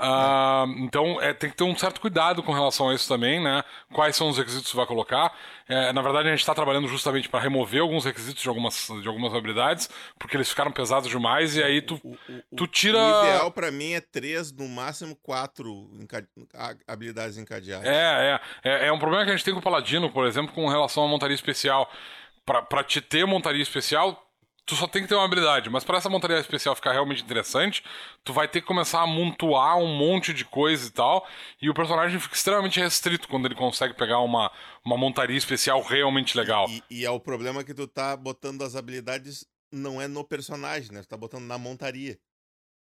C: Uh, então é, tem que ter um certo cuidado com relação a isso também, né? Quais são os requisitos que você vai colocar. É, na verdade, a gente está trabalhando justamente para remover alguns requisitos de algumas, de algumas habilidades, porque eles ficaram pesados demais e aí tu, o, o, tu tira.
B: O ideal para mim é três, no máximo quatro encade... habilidades encadeadas.
C: É, é, é. É um problema que a gente tem com o Paladino, por exemplo, com relação à montaria especial. Para te ter montaria especial, tu só tem que ter uma habilidade, mas para essa montaria especial ficar realmente interessante, tu vai ter que começar a amontoar um monte de coisa e tal, e o personagem fica extremamente restrito quando ele consegue pegar uma, uma montaria especial realmente legal.
B: E, e, é o problema que tu tá botando as habilidades não é no personagem, né? Tu tá botando na montaria.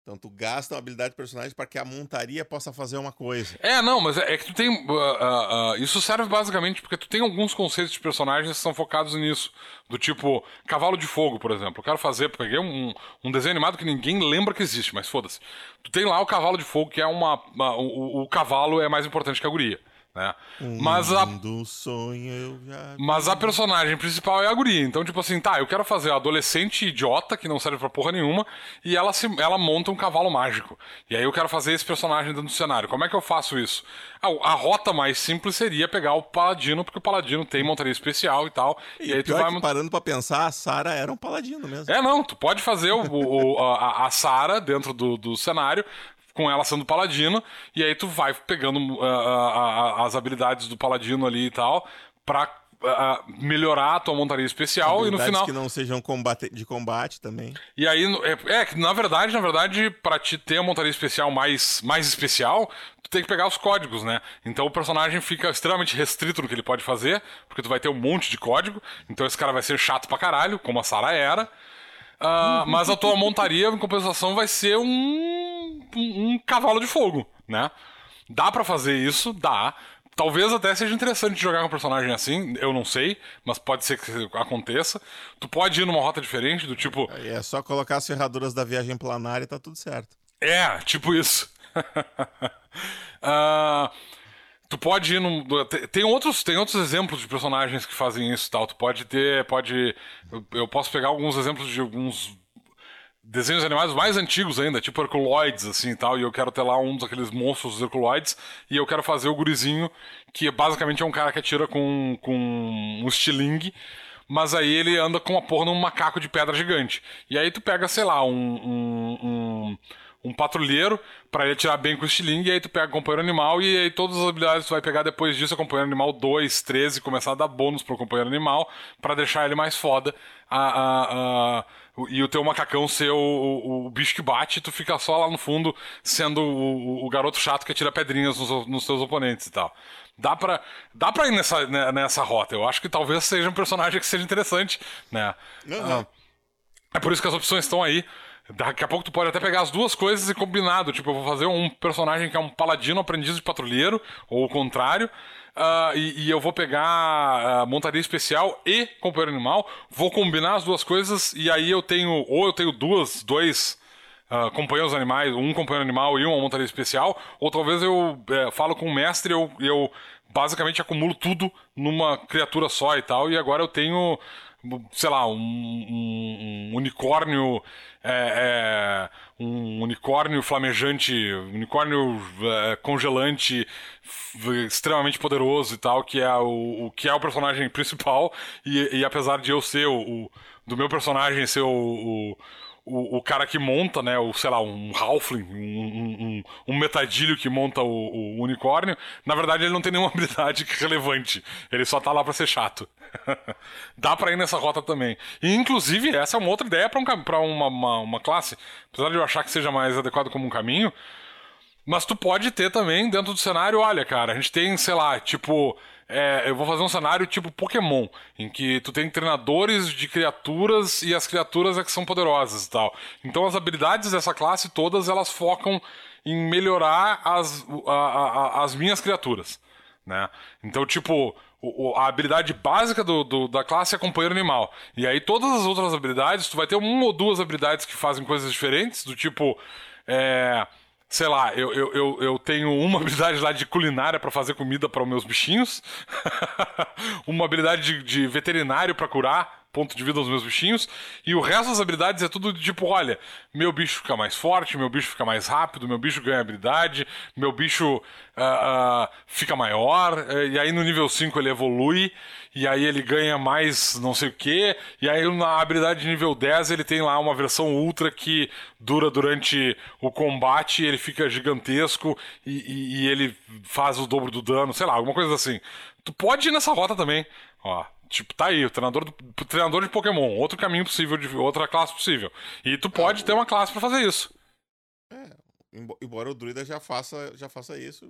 B: Então tu gasta uma habilidade do personagem para que a montaria possa fazer uma coisa.
C: É, não, mas é, é que tu tem. Uh, uh, uh, isso serve basicamente porque tu tem alguns conceitos de personagens que são focados nisso. Do tipo, cavalo de fogo, por exemplo. Eu quero fazer, peguei um, um desenho animado que ninguém lembra que existe, mas foda-se. Tu tem lá o cavalo de fogo, que é uma. uma o, o, cavalo é mais importante que a guria. Né?
B: Um
C: Mas a,
B: sonho já.
C: mas a personagem principal é a guria. Então, tipo assim, tá, eu quero fazer a adolescente idiota, que não serve pra porra nenhuma, e ela, se, ela monta um cavalo mágico. E aí eu quero fazer esse personagem dentro do cenário. Como é que eu faço isso? A, a rota mais simples seria pegar o paladino, porque o paladino tem montaria especial e tal. E,
B: E,
C: aí tu
B: pior
C: vai.
B: que, parando pra pensar, a Sarah era um paladino mesmo.
C: É, não, tu pode fazer o, o- a, a Sarah dentro do, do cenário, com ela sendo paladino, e aí tu vai pegando ah, ah, ah, as habilidades do paladino ali e tal, pra ah, ah, melhorar a tua montaria especial, e no final.
B: que não sejam combate, de combate também.
C: E aí, é, é que na verdade, na verdade, pra te ter a montaria especial mais, mais especial, tu tem que pegar os códigos, né? Então o personagem fica extremamente restrito no que ele pode fazer, porque tu vai ter um monte de código, então esse cara vai ser chato pra caralho, como a Sarah era. Ah, mas a tua montaria, em compensação, vai ser um, um, um cavalo de fogo, né? Dá pra fazer isso? Dá. Talvez até seja interessante jogar com um personagem assim, eu não sei, mas pode ser que aconteça. Tu pode ir numa rota diferente, do tipo,
B: É só colocar as ferraduras da viagem planária e tá tudo certo.
C: é, tipo isso. Ah, tu pode ir num. te- Tem outros, tem outros exemplos de personagens que fazem isso e tal. Tu pode ter. Pode. eu- Eu posso pegar alguns exemplos de alguns desenhos animados mais antigos ainda, tipo Herculoides, assim e tal, e eu quero ter lá um daqueles monstros Herculoides, e eu quero fazer o gurizinho, que basicamente é um cara que atira com, com um estilingue, mas aí ele anda com a porra num macaco de pedra gigante. E aí tu pega, sei lá, um, um, um, um patrulheiro pra ele atirar bem com o estilingue, e aí tu pega o companheiro animal, e aí todas as habilidades que tu vai pegar depois disso é companheiro animal 2, 13, e começar a dar bônus pro companheiro animal, pra deixar ele mais foda. A, a, a, e o teu macacão ser o, o, o bicho que bate, tu fica só lá no fundo sendo o, o- garoto chato que atira pedrinhas nos, nos teus oponentes e tal. Dá pra, dá pra ir nessa, né, nessa rota. Eu acho que talvez seja um personagem que seja interessante, né?
B: Aham.
C: É por isso que as opções estão aí. Daqui a pouco tu pode até pegar as duas coisas e combinado. Tipo, eu vou fazer um personagem que é um paladino aprendiz de patrulheiro, ou o contrário. ah, e, e eu vou pegar ah, montaria especial e companheiro animal. Vou combinar as duas coisas e aí eu tenho. Ou eu tenho duas, dois ah, companheiros animais, um companheiro animal e uma montaria especial, ou talvez eu eh, falo com o mestre e eu, eu basicamente acumulo tudo numa criatura só e tal, e agora eu tenho, sei lá, um, um- unicórnio. é, é, um unicórnio flamejante, unicórnio é, congelante, extremamente poderoso e tal, que é o, o que é o personagem principal. E, e apesar de eu ser o, o- do meu personagem ser o, o, o, o cara que monta, né? O, sei lá, um Halfling, um, um, um- metadilho que monta o, o unicórnio. Na verdade, ele não tem nenhuma habilidade relevante. Ele só tá lá pra ser chato. Dá pra ir nessa rota também. E, inclusive, essa é uma outra ideia pra, um, pra uma, uma, uma classe. Apesar de eu achar que seja mais adequado como um caminho. Mas tu pode ter também dentro do cenário, olha, cara, a gente tem, sei lá, tipo. É, eu vou fazer um cenário tipo Pokémon, em que tu tem treinadores de criaturas e as criaturas é que são poderosas e tal. Então as habilidades dessa classe todas elas focam em melhorar as, a- a- as minhas criaturas. Né? Então, tipo, a habilidade básica do, do- da classe é companheiro animal. E aí todas as outras habilidades, tu vai ter uma ou duas habilidades que fazem coisas diferentes, do tipo. É, sei lá, eu, eu, eu, eu tenho uma habilidade lá de culinária pra fazer comida para os meus bichinhos, uma habilidade de, de veterinário pra curar ponto de vida aos meus bichinhos, e o resto das habilidades é tudo tipo, olha, meu bicho fica mais forte, meu bicho fica mais rápido, meu bicho ganha habilidade, meu bicho ah, ah, fica maior, eh, e aí no nível 5 ele evolui, e aí ele ganha mais não sei o que, e aí na habilidade de nível 10 ele tem lá uma versão ultra que dura durante o combate, ele fica gigantesco e, e- e ele faz o dobro do dano, sei lá, alguma coisa assim. Tu pode ir nessa rota também, ó. Tipo, tá aí, o treinador, do, o treinador de Pokémon, outro caminho possível, de outra classe possível. E tu pode ter uma classe pra fazer isso.
B: Embo- Embora o druida já faça, já faça isso,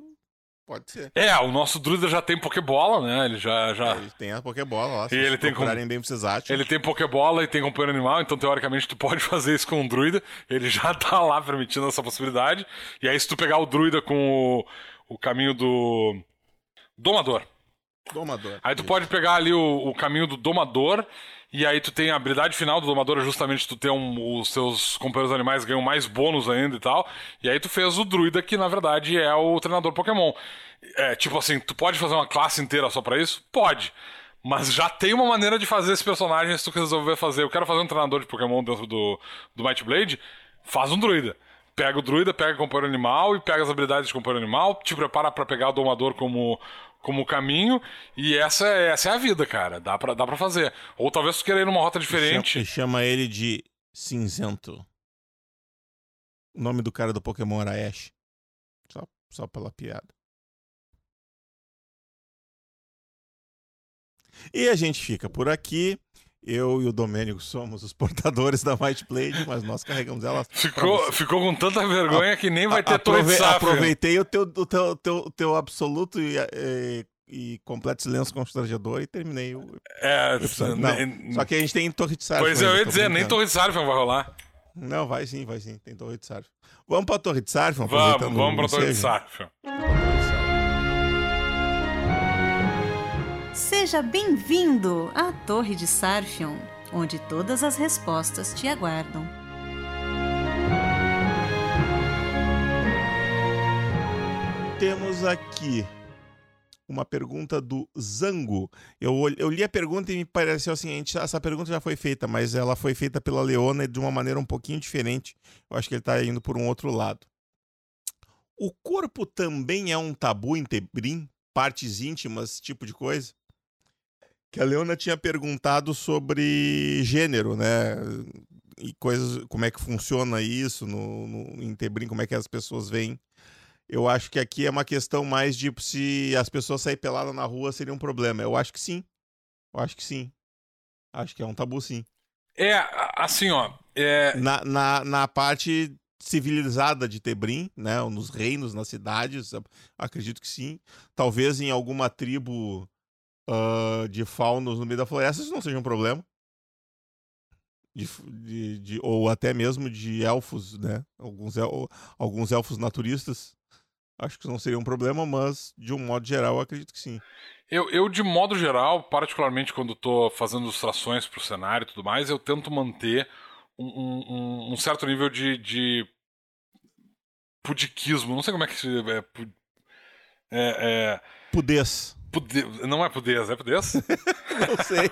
B: pode ser.
C: É, o nosso druida já tem Pokébola, né? Ele já. já...
B: Ele tem a Pokébola lá, se
C: E ele tem
B: procurarem bem Psisat.
C: Ele tem Pokébola e tem companheiro animal, então teoricamente tu pode fazer isso com um druida. Ele já tá lá permitindo essa possibilidade. E aí, se tu pegar o druida com o, o caminho do. Domador.
B: Domador.
C: Aí tu pode pegar ali o, o caminho do domador E aí tu tem a habilidade final do domador é justamente tu ter um, os seus companheiros animais ganham mais bônus ainda e tal. E aí tu fez o druida que na verdade é o treinador Pokémon. É, tipo assim, tu pode fazer uma classe inteira só para isso? Pode. Mas já tem uma maneira de fazer esse personagem se tu resolver fazer. Eu quero fazer um treinador de Pokémon dentro do, do Might Blade. Faz um druida. Pega o druida, pega o companheiro animal e pega as habilidades de companheiro animal, te prepara para pegar o domador como, como caminho, e essa, é, essa é a vida, cara. Dá pra, dá pra fazer. Ou talvez tu queira ir numa rota diferente.
B: E chama ele de Cinzento. O nome do cara do Pokémon era Ash. Só, só pela piada. E a gente fica por aqui. Eu e o Domênico somos os portadores da Might Blade, mas nós carregamos ela.
C: Ficou, ficou com tanta vergonha a, que nem vai ter
B: aprove Aproveitei o teu, o teu, teu, teu absoluto e, e, e, completo silêncio constrangedor e terminei o.
C: É,
B: Não, só que a gente tem Torre de Sarf.
C: Pois eu ia dizer, nem Torre de Sarf vai rolar.
B: Não, vai sim, vai sim. Tem Torre de Sarf. Vamos pra Torre de Sarf?
C: Vamos, vamos pra Torre de Sarf.
A: Seja bem-vindo à Torre de Sarfion, onde todas as respostas te aguardam.
B: Temos aqui uma pergunta do Zango. Eu, eu li a pergunta e me pareceu assim: essa pergunta já foi feita, mas ela foi feita pela Leona de uma maneira um pouquinho diferente. Eu acho que ele está indo por um outro lado. O corpo também é um tabu em Tebrim? Partes íntimas, tipo de coisa? Que a Leona tinha perguntado sobre gênero, né? E coisas, como é que funciona isso no, no, em Tebrim, como é que as pessoas veem. Eu acho que aqui é uma questão mais de se as pessoas saírem peladas na rua seria um problema. Eu acho que sim. Eu acho que sim. Acho que é um tabu, sim.
C: É, assim, ó. É...
B: Na, na, na parte civilizada de Tebrim, né? Nos reinos, nas cidades, acredito que sim. Talvez em alguma tribo uh, de faunos no meio da floresta, isso não seja um problema. De, de, de, ou até mesmo de elfos, né? Alguns, el, alguns elfos naturistas. Acho que não seria um problema, mas de um modo geral, eu acredito que sim.
C: Eu, eu de modo geral, particularmente quando estou fazendo ilustrações para o cenário e tudo mais, eu tento manter um, um, um certo nível de, de pudiquismo. Não sei como é que se. É, é, é...
B: Pudez.
C: Pude... Não é pudez, é pudez?
B: não sei.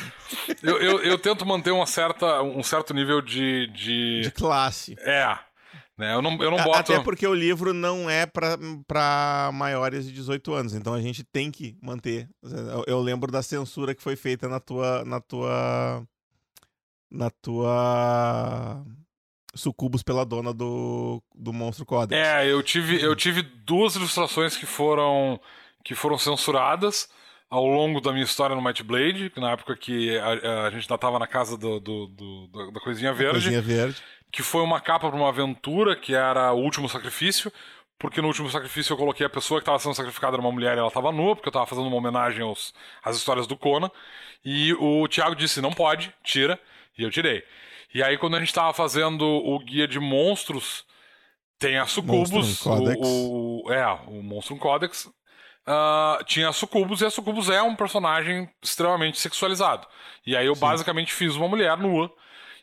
C: eu, eu, eu, tento manter uma certa, um certo nível de. De,
B: de classe.
C: É. Né? Eu, não, eu não boto.
B: Até porque o livro não é para maiores de 18 anos, então a gente tem que manter. Eu, eu lembro da censura que foi feita na tua. Na tua. Na tua. Sucubus pela dona do, do Monstro Codex.
C: É, eu tive, eu tive duas ilustrações que foram que foram censuradas ao longo da minha história no Might Blade, na época que a, a gente ainda estava na casa do, do, do, da Coisinha Verde.
B: Coisinha Verde.
C: Que foi uma capa para uma aventura, que era o último sacrifício. Porque no último sacrifício eu coloquei a pessoa que estava sendo sacrificada era uma mulher e ela estava nua, porque eu estava fazendo uma homenagem aos, às histórias do Conan. E o Thiago disse: não pode, tira. E eu tirei. E aí, quando a gente estava fazendo o guia de monstros, tem a Sucubus, o, o, é, o Monstrum Codex, uh, tinha a Sucubus, e a Sucubus é um personagem extremamente sexualizado. E aí eu Sim. basicamente fiz uma mulher nua.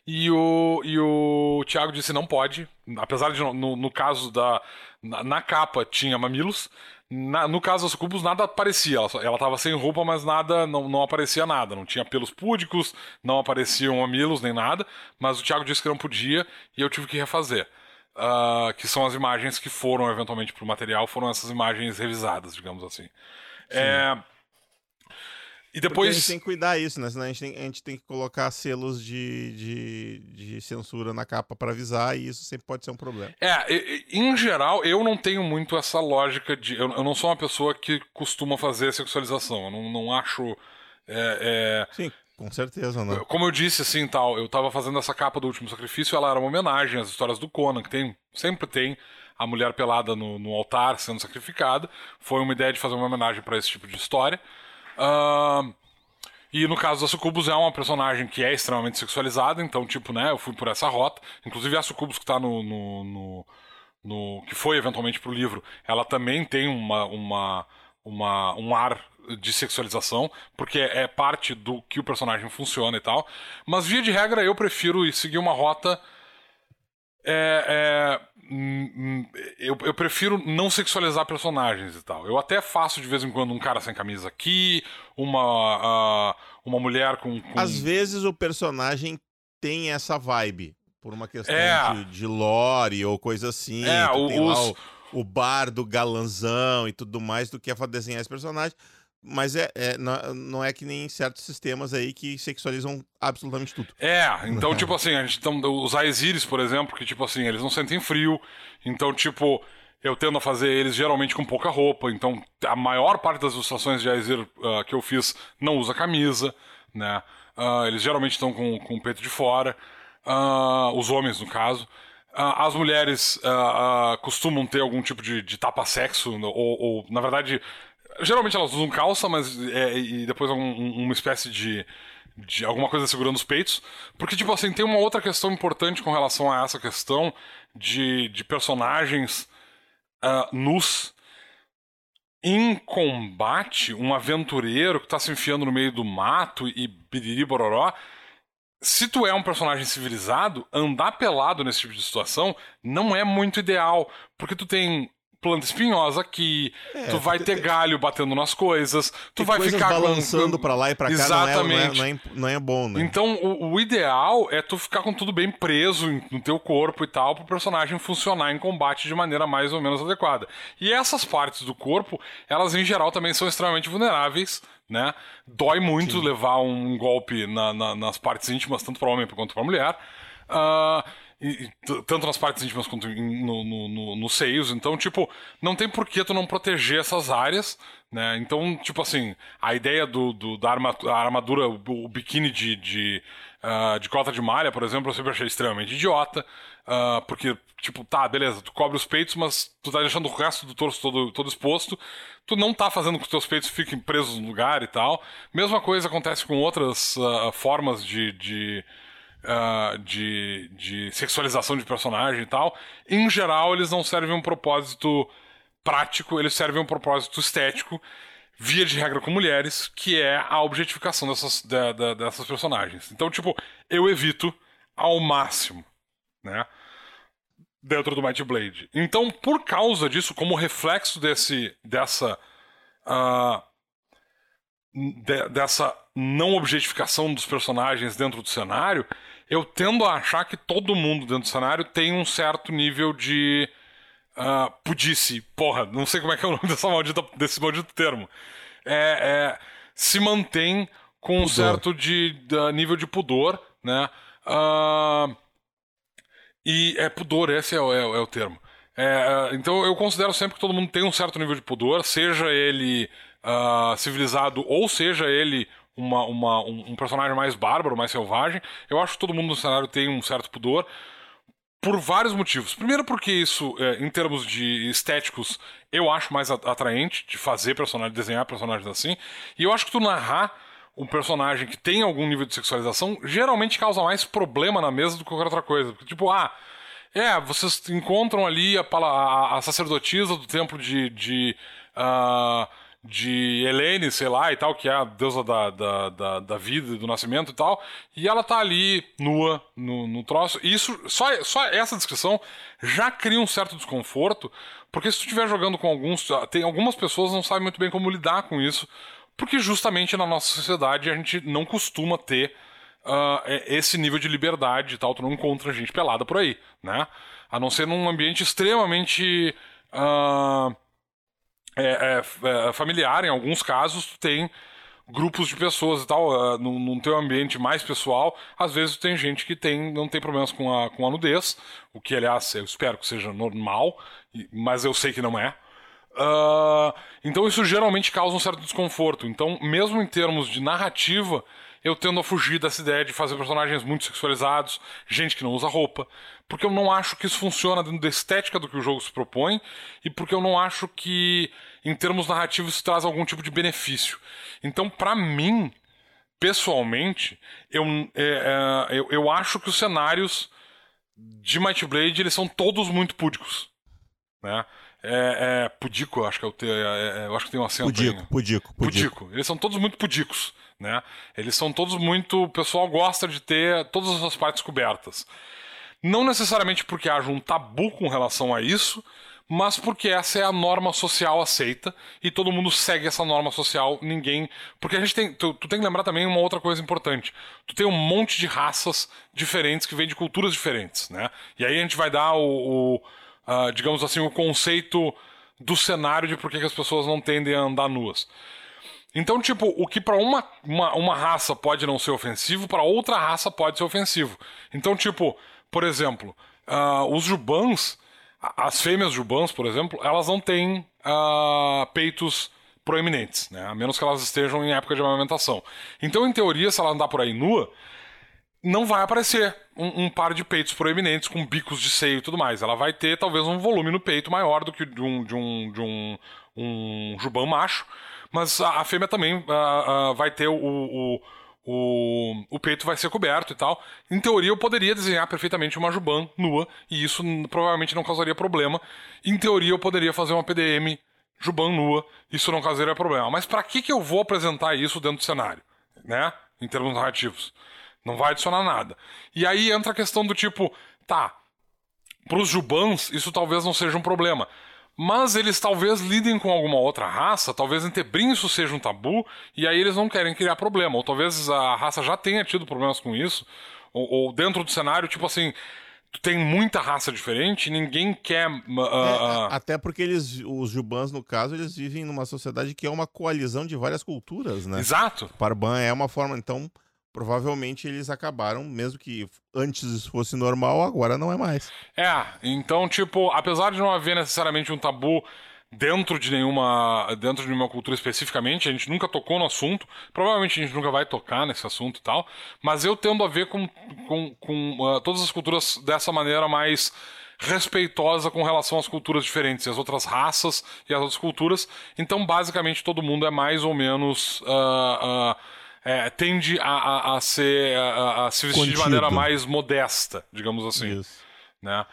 C: E o, e o Thiago disse não pode, apesar de no, no caso da. Na, na, capa tinha mamilos, na, no caso das Sucubus nada aparecia, ela, ela tava sem roupa, mas nada, não, não aparecia nada, não tinha pelos púdicos, não apareciam mamilos nem nada, mas o Thiago disse que não podia e eu tive que refazer uh, que são as imagens que foram eventualmente para o material, foram essas imagens revisadas, digamos assim. É... E depois. Porque a
B: gente tem que cuidar isso, né? Senão a gente tem, a gente tem que colocar selos de, de, de censura na capa para avisar, e isso sempre pode ser um problema.
C: É, em geral, eu não tenho muito essa lógica de. Eu, eu não sou uma pessoa que costuma fazer sexualização. Eu não, não acho. É,
B: é... Sim, com certeza, né?
C: Como eu disse, assim, tal, eu tava fazendo essa capa do Último Sacrifício, ela era uma homenagem às histórias do Conan, que tem, sempre tem a mulher pelada no, no altar sendo sacrificada. Foi uma ideia de fazer uma homenagem para esse tipo de história. Uh, e no caso da Sucubus é uma personagem que é extremamente sexualizada, então, tipo, né, eu fui por essa rota. Inclusive a Sucubus que tá no, no, no, no que foi eventualmente pro livro, ela também tem uma, uma uma, um ar de sexualização, porque é parte do que o personagem funciona e tal. Mas, via de regra, eu prefiro seguir uma rota. É, é, hum, hum, eu, eu, prefiro não sexualizar personagens e tal. Eu até faço de vez em quando um cara sem camisa aqui, uma, uh, uma mulher com, com.
B: Às vezes o personagem tem essa vibe. Por uma questão é. de, de lore ou coisa assim.
C: É, os...
B: o, o bar do galanzão e tudo mais, do que é desenhar esse personagem. Mas é, é não, não, é que nem certos sistemas aí que sexualizam absolutamente tudo.
C: É, então, tipo assim, a gente então, os Aesiris, por exemplo, que, tipo assim, eles não sentem frio. Então, tipo, eu tendo a fazer eles geralmente com pouca roupa. Então, a maior parte das ilustrações de Aesir uh, que eu fiz não usa camisa, né? Uh, eles geralmente estão com, com o peito de fora. Uh, os homens, no caso. As mulheres costumam ter algum tipo de, de tapa-sexo, ou, ou, na verdade, Geralmente elas usam calça, mas é, e depois um, uma espécie de, de alguma coisa segurando os peitos. Porque, tipo assim, tem uma outra questão importante com relação a essa questão de, de personagens uh, nus. Em combate, um aventureiro que tá se enfiando no meio do mato e biriri bororó. Se tu é um personagem civilizado, andar pelado nesse tipo de situação não é muito ideal. Porque tu tem planta espinhosa aqui, é, tu vai ter galho batendo nas coisas, tu vai ficar
B: balançando com... para lá e para cá, Exatamente. Não, é, não, é, não, é, bom, né?
C: Então, o, o, ideal é tu ficar com tudo bem preso no teu corpo e tal, pro personagem funcionar em combate de maneira mais ou menos adequada. E essas partes do corpo, elas em geral também são extremamente vulneráveis, né? Dói muito Sim. levar um golpe na, na, nas partes íntimas, tanto para homem quanto para mulher. Uh, e, tanto nas partes íntimas quanto no, no, no, nos seios. Então, tipo, não tem por que tu não proteger essas áreas, né? Então, tipo assim, a ideia do, do da armadura, o biquíni de, de, uh, de cota de malha, por exemplo, eu sempre achei extremamente idiota. Uh, porque, tipo, tá, beleza, tu cobre os peitos, mas tu tá deixando o resto do torso todo, todo exposto. Tu não tá fazendo com que os teus peitos fiquem presos no lugar e tal. Mesma coisa acontece com outras uh, formas de, de uh, de, de sexualização de personagem e tal, em geral eles não servem um propósito prático, eles servem um propósito estético, via de regra com mulheres, que é a objetificação dessas, de, de, dessas personagens. Então, tipo, eu evito ao máximo, né? Dentro do Might Blade. Então, por causa disso, como reflexo desse, dessa. Uh, de, dessa não objetificação dos personagens dentro do cenário, eu tendo a achar que todo mundo dentro do cenário tem um certo nível de uh, pudice. Porra, não sei como é que é o nome dessa maldita, desse maldito termo. É, é se mantém com pudor. um certo de, de, nível de pudor, né? Uh, e é pudor, esse é, é, é o termo. É, então eu considero sempre que todo mundo tem um certo nível de pudor, seja ele uh, civilizado ou seja ele uma, uma, um, um personagem mais bárbaro, mais selvagem. Eu acho que todo mundo no cenário tem um certo pudor por vários motivos. Primeiro porque isso, é, em termos de estéticos, eu acho mais atraente de fazer personagem, desenhar personagens assim. E eu acho que tu narrar um personagem que tem algum nível de sexualização geralmente causa mais problema na mesa do que qualquer outra coisa. Porque, tipo, ah, é, vocês encontram ali a, a, a sacerdotisa do templo de. de uh, de Helene, sei lá, e tal, que é a deusa da, da, da, da vida e do nascimento e tal, e ela tá ali nua no, no troço. E isso, só, só essa descrição já cria um certo desconforto, porque se tu estiver jogando com alguns. Tem algumas pessoas não sabem muito bem como lidar com isso, porque justamente na nossa sociedade a gente não costuma ter uh, esse nível de liberdade e tal, tu não encontra gente pelada por aí, né? A não ser num ambiente extremamente. Uh, é, é, é, familiar, em alguns casos, tem grupos de pessoas e tal, uh, num, num teu ambiente mais pessoal, às vezes tem gente que tem, não tem problemas com a, com a nudez, o que, aliás, eu espero que seja normal, mas eu sei que não é. Uh, então isso geralmente causa um certo desconforto. Então, mesmo em termos de narrativa, eu tendo a fugir dessa ideia de fazer personagens muito sexualizados, gente que não usa roupa, porque eu não acho que isso funciona dentro da estética do que o jogo se propõe e porque eu não acho que, em termos narrativos, isso traz algum tipo de benefício. Então, para mim, pessoalmente, eu, é, é, eu, eu acho que os cenários de Might Blade eles são todos muito púdicos. Né? É, é pudico, acho que é o te, é, é, eu acho que tem um acento
B: pudico,
C: aí.
B: Pudico, pudico,
C: pudico. Eles são todos muito pudicos, né? Eles são todos muito... O pessoal gosta de ter todas as suas partes cobertas. Não necessariamente porque haja um tabu com relação a isso, mas porque essa é a norma social aceita e todo mundo segue essa norma social, ninguém. Porque a gente tem. Tu, tu, tem que lembrar também uma outra coisa importante. Tu tem um monte de raças diferentes que vêm de culturas diferentes, né? E aí a gente vai dar o. o uh, digamos assim, o conceito do cenário de por que as pessoas não tendem a andar nuas. Então, tipo, o que para uma, uma, uma raça pode não ser ofensivo, para outra raça pode ser ofensivo. Então, tipo, por exemplo, uh, os jubans as fêmeas jubãs, por exemplo, elas não têm uh, peitos proeminentes, né? a menos que elas estejam em época de amamentação. Então, em teoria, se ela andar por aí nua, não vai aparecer um, um, par de peitos proeminentes com bicos de seio e tudo mais. Ela vai ter talvez um volume no peito maior do que de um, de um, de um, um jubão macho, mas a, a fêmea também uh, uh, vai ter o, o o, o peito vai ser coberto e tal. Em teoria, eu poderia desenhar perfeitamente uma Juban nua, e isso provavelmente não causaria problema. Em teoria, eu poderia fazer uma PDM Juban nua, isso não causaria problema. Mas para que, que eu vou apresentar isso dentro do cenário? Né? Em termos narrativos. Não vai adicionar nada. E aí entra a questão do tipo, tá, para os Jubans, isso talvez não seja um problema mas eles talvez lidem com alguma outra raça, talvez Tebrim isso seja um tabu, e aí eles não querem criar problema, ou talvez a raça já tenha tido problemas com isso, ou, ou dentro do cenário, tipo assim, tem muita raça diferente, ninguém quer. Uh,
B: é, até porque eles, os Jubans, no caso, eles vivem numa sociedade que é uma coalizão de várias culturas, né?
C: Exato.
B: Parban é uma forma, então provavelmente eles acabaram, mesmo que antes isso fosse normal, agora não é mais.
C: É, então, tipo, apesar de não haver necessariamente um tabu dentro de nenhuma dentro de nenhuma cultura especificamente, a gente nunca tocou no assunto, provavelmente a gente nunca vai tocar nesse assunto e tal, mas eu tendo a ver com, com, com uh, todas as culturas dessa maneira mais respeitosa com relação às culturas diferentes, as outras raças e as outras culturas. Então, basicamente, todo mundo é mais ou menos. Uh, uh, é, tende a, a, a ser a, a, se vestir Contido. de maneira mais modesta, digamos assim. Isso. Né?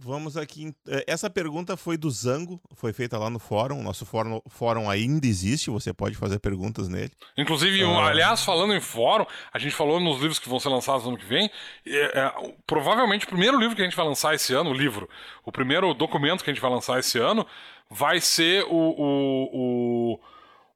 B: Vamos aqui. É, essa pergunta foi do Zango, foi feita lá no fórum. Nosso fórum, fórum ainda existe, você pode fazer perguntas nele.
C: Inclusive, um, ah. aliás, falando em fórum, a gente falou nos livros que vão ser lançados no ano que vem. É, é, provavelmente o primeiro livro que a gente vai lançar esse ano, o livro, o primeiro documento que a gente vai lançar esse ano, vai ser o, o, o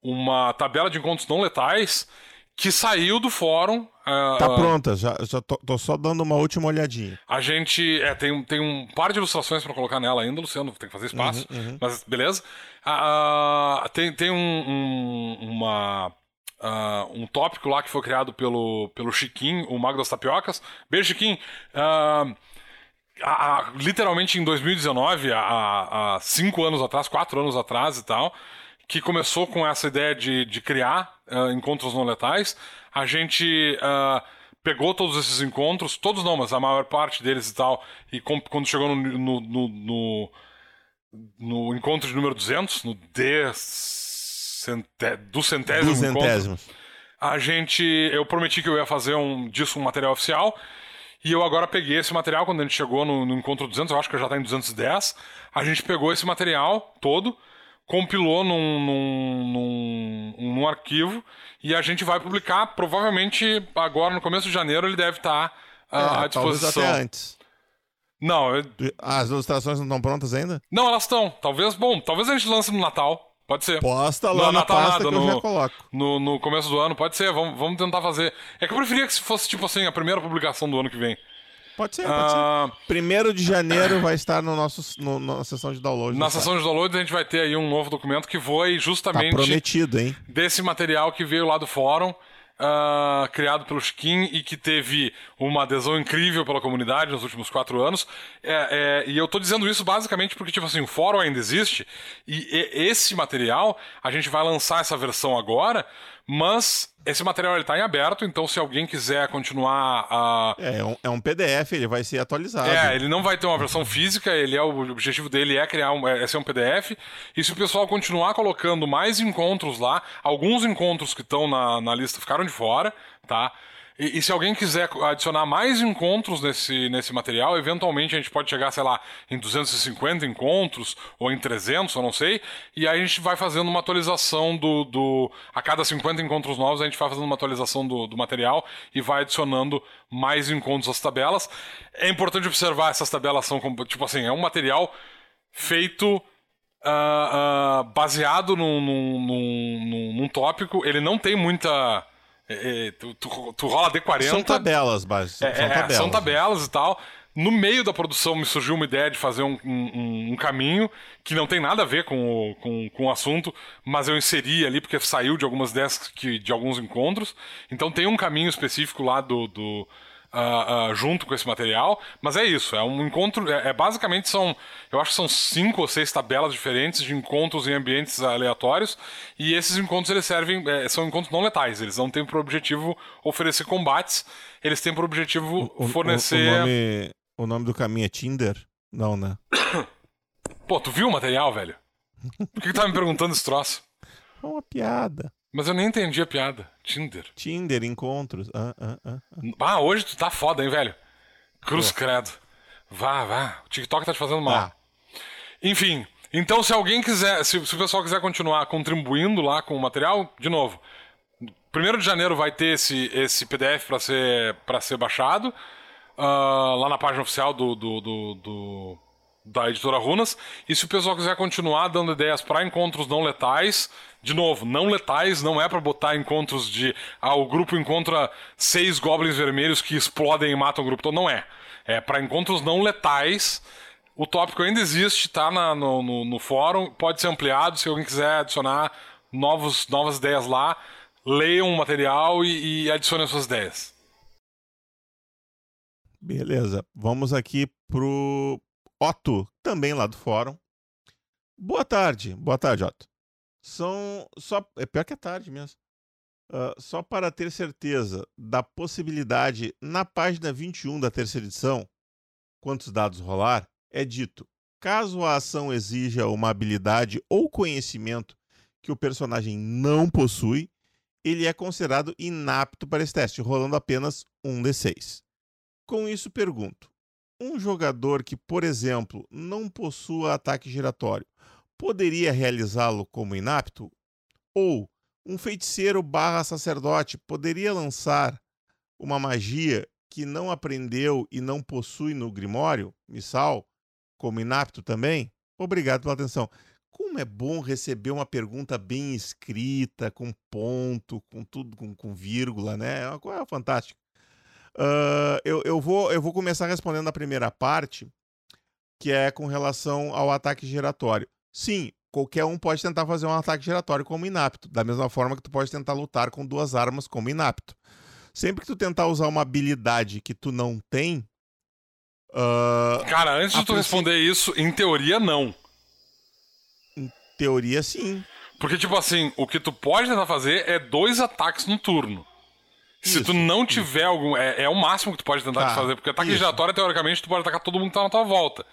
C: uma tabela de encontros não letais que saiu do fórum.
B: Uh, tá pronta, já, já tô, tô, só dando uma última olhadinha.
C: A gente é, tem, tem um par de ilustrações para colocar nela ainda, Luciano, tem que fazer espaço, uhum, uhum. mas beleza. Uh, tem tem um, um uma, uh, um tópico lá que foi criado pelo, pelo Chiquinho, o Mago das Tapiocas. Beijo, Chiquinho. Literalmente em 2019, há, há cinco anos atrás, quatro anos atrás e tal, que começou com essa ideia de, de criar uh, encontros não letais. A gente uh, pegou todos esses encontros, todos não, mas a maior parte deles e tal, e com, quando chegou no, no, no, no, no encontro de número 200, no D centé, do centésimo, do encontro, a gente, eu prometi que eu ia fazer um, disso um material oficial, e eu agora peguei esse material, quando a gente chegou no, no encontro 200, eu acho que já está em 210, a gente pegou esse material todo, compilou num, num, num, num, arquivo e a gente vai publicar. Provavelmente agora no começo de janeiro ele deve estar tá, uh, é, à disposição.
B: até antes.
C: Não, eu...
B: as ilustrações não estão prontas ainda?
C: Não, elas estão. Talvez, bom, talvez a gente lance no Natal. Pode ser.
B: Posta lá no, na Natal nada, no, eu já coloco.
C: No, no começo do ano, pode ser. Vamos, vamos tentar fazer. É que eu preferia que fosse, tipo assim, a primeira publicação do ano que vem.
B: Pode ser, pode ser. Primeiro de janeiro vai estar no nosso, no, na sessão de download.
C: Na sessão de download a gente vai ter aí um novo documento que foi justamente... Tá
B: prometido, hein?
C: Desse material que veio lá do fórum. Uh, criado pelo Skin e que teve uma adesão incrível pela comunidade nos últimos quatro anos. É, é, e eu estou dizendo isso basicamente porque, tipo assim, o fórum ainda existe e, e esse material, a gente vai lançar essa versão agora, mas esse material está em aberto, então se alguém quiser continuar a.
B: É, é um, é um, PDF, ele vai ser atualizado.
C: É, ele não vai ter uma versão física, ele é o objetivo dele é criar um, é ser um PDF. E se o pessoal continuar colocando mais encontros lá, alguns encontros que estão na, na lista ficaram de fora, tá? E, e, se alguém quiser adicionar mais encontros nesse, nesse material, eventualmente a gente pode chegar, sei lá, em 250 encontros, ou em 300, eu não sei, e aí a gente vai fazendo uma atualização do. do a cada 50 encontros novos, a gente vai fazendo uma atualização do, do material e vai adicionando mais encontros às tabelas. É importante observar, essas tabelas são, tipo assim, é um material feito. Uh, uh, baseado num, num, num, num tópico, ele não tem muita é, é, tu, tu, tu, rola D40.
B: São tabelas, basicamente.
C: É, são, é, tabelas. são tabelas e tal. No meio da produção me surgiu uma ideia de fazer um, um, um caminho que não tem nada a ver com o, com, com o assunto, mas eu inseri ali porque saiu de algumas ideias que, de alguns encontros. Então tem um caminho específico lá do, do uh, uh, junto com esse material. Mas é isso, é um encontro. É, é, basicamente são. Eu acho que são cinco ou seis tabelas diferentes de encontros em ambientes aleatórios. E esses encontros eles servem. É, são encontros não letais. Eles não têm por objetivo oferecer combates. Eles têm por objetivo o, fornecer.
B: O, o, nome, o nome do caminho é Tinder? Não, né?
C: Pô, tu viu o material, velho? Por que, que tá me perguntando esse troço?
B: É uma piada.
C: Mas eu nem entendi a piada. Tinder.
B: Tinder, encontros. Ah, ah, ah,
C: ah. hoje tu tá foda, hein, velho? Cruz Pô. credo. Vá, vá. O TikTok tá te fazendo mal. Ah. Enfim, então se alguém quiser, se, se, o pessoal quiser continuar contribuindo lá com o material, de novo, primeiro de janeiro vai ter esse, esse PDF para ser, pra ser baixado uh, lá na página oficial do, do, do, do da editora Runas. E se o pessoal quiser continuar dando ideias para encontros não letais, de novo, não letais não é para botar encontros de ah, o grupo encontra seis goblins vermelhos que explodem e matam o grupo todo. Não é. É para encontros não letais. O tópico ainda existe, tá na, no, no, no, fórum, pode ser ampliado se alguém quiser adicionar novos, novas ideias lá. Leiam o material e, e adicionem suas ideias.
B: Beleza, vamos aqui pro, Otto, também lá do fórum. Boa tarde, boa tarde, Otto. São só. É pior que é tarde mesmo. Uh, só para ter certeza da possibilidade, na página 21 da terceira edição, quantos dados rolar, é dito: caso a ação exija uma habilidade ou conhecimento que o personagem não possui, ele é considerado inapto para esse teste, rolando apenas um D6. Com isso, pergunto: um jogador que, por exemplo, não possua ataque giratório poderia realizá-lo como inapto? Ou um feiticeiro barra sacerdote poderia lançar uma magia que não aprendeu e não possui no Grimório, missal, como inapto também? Obrigado pela atenção. Como é bom receber uma pergunta bem escrita, com ponto, com tudo, com, com vírgula, né? É uma coisa fantástica. Uh, eu, eu, vou, eu vou começar respondendo a primeira parte, que é com relação ao ataque giratório. Sim, qualquer um pode tentar fazer um ataque giratório como inapto, da mesma forma que tu pode tentar lutar com duas armas como inapto. Sempre que tu tentar usar uma habilidade que tu não tem. Uh,
C: Cara, antes de tu responder isso, em teoria, não.
B: Em teoria, sim.
C: Porque, tipo assim, o que tu pode tentar fazer é dois ataques no turno. Se isso, tu não tiver isso. algum. É, é, o máximo que tu pode tentar tá, fazer, porque ataque giratório, teoricamente, tu pode atacar todo mundo que tá na tua volta.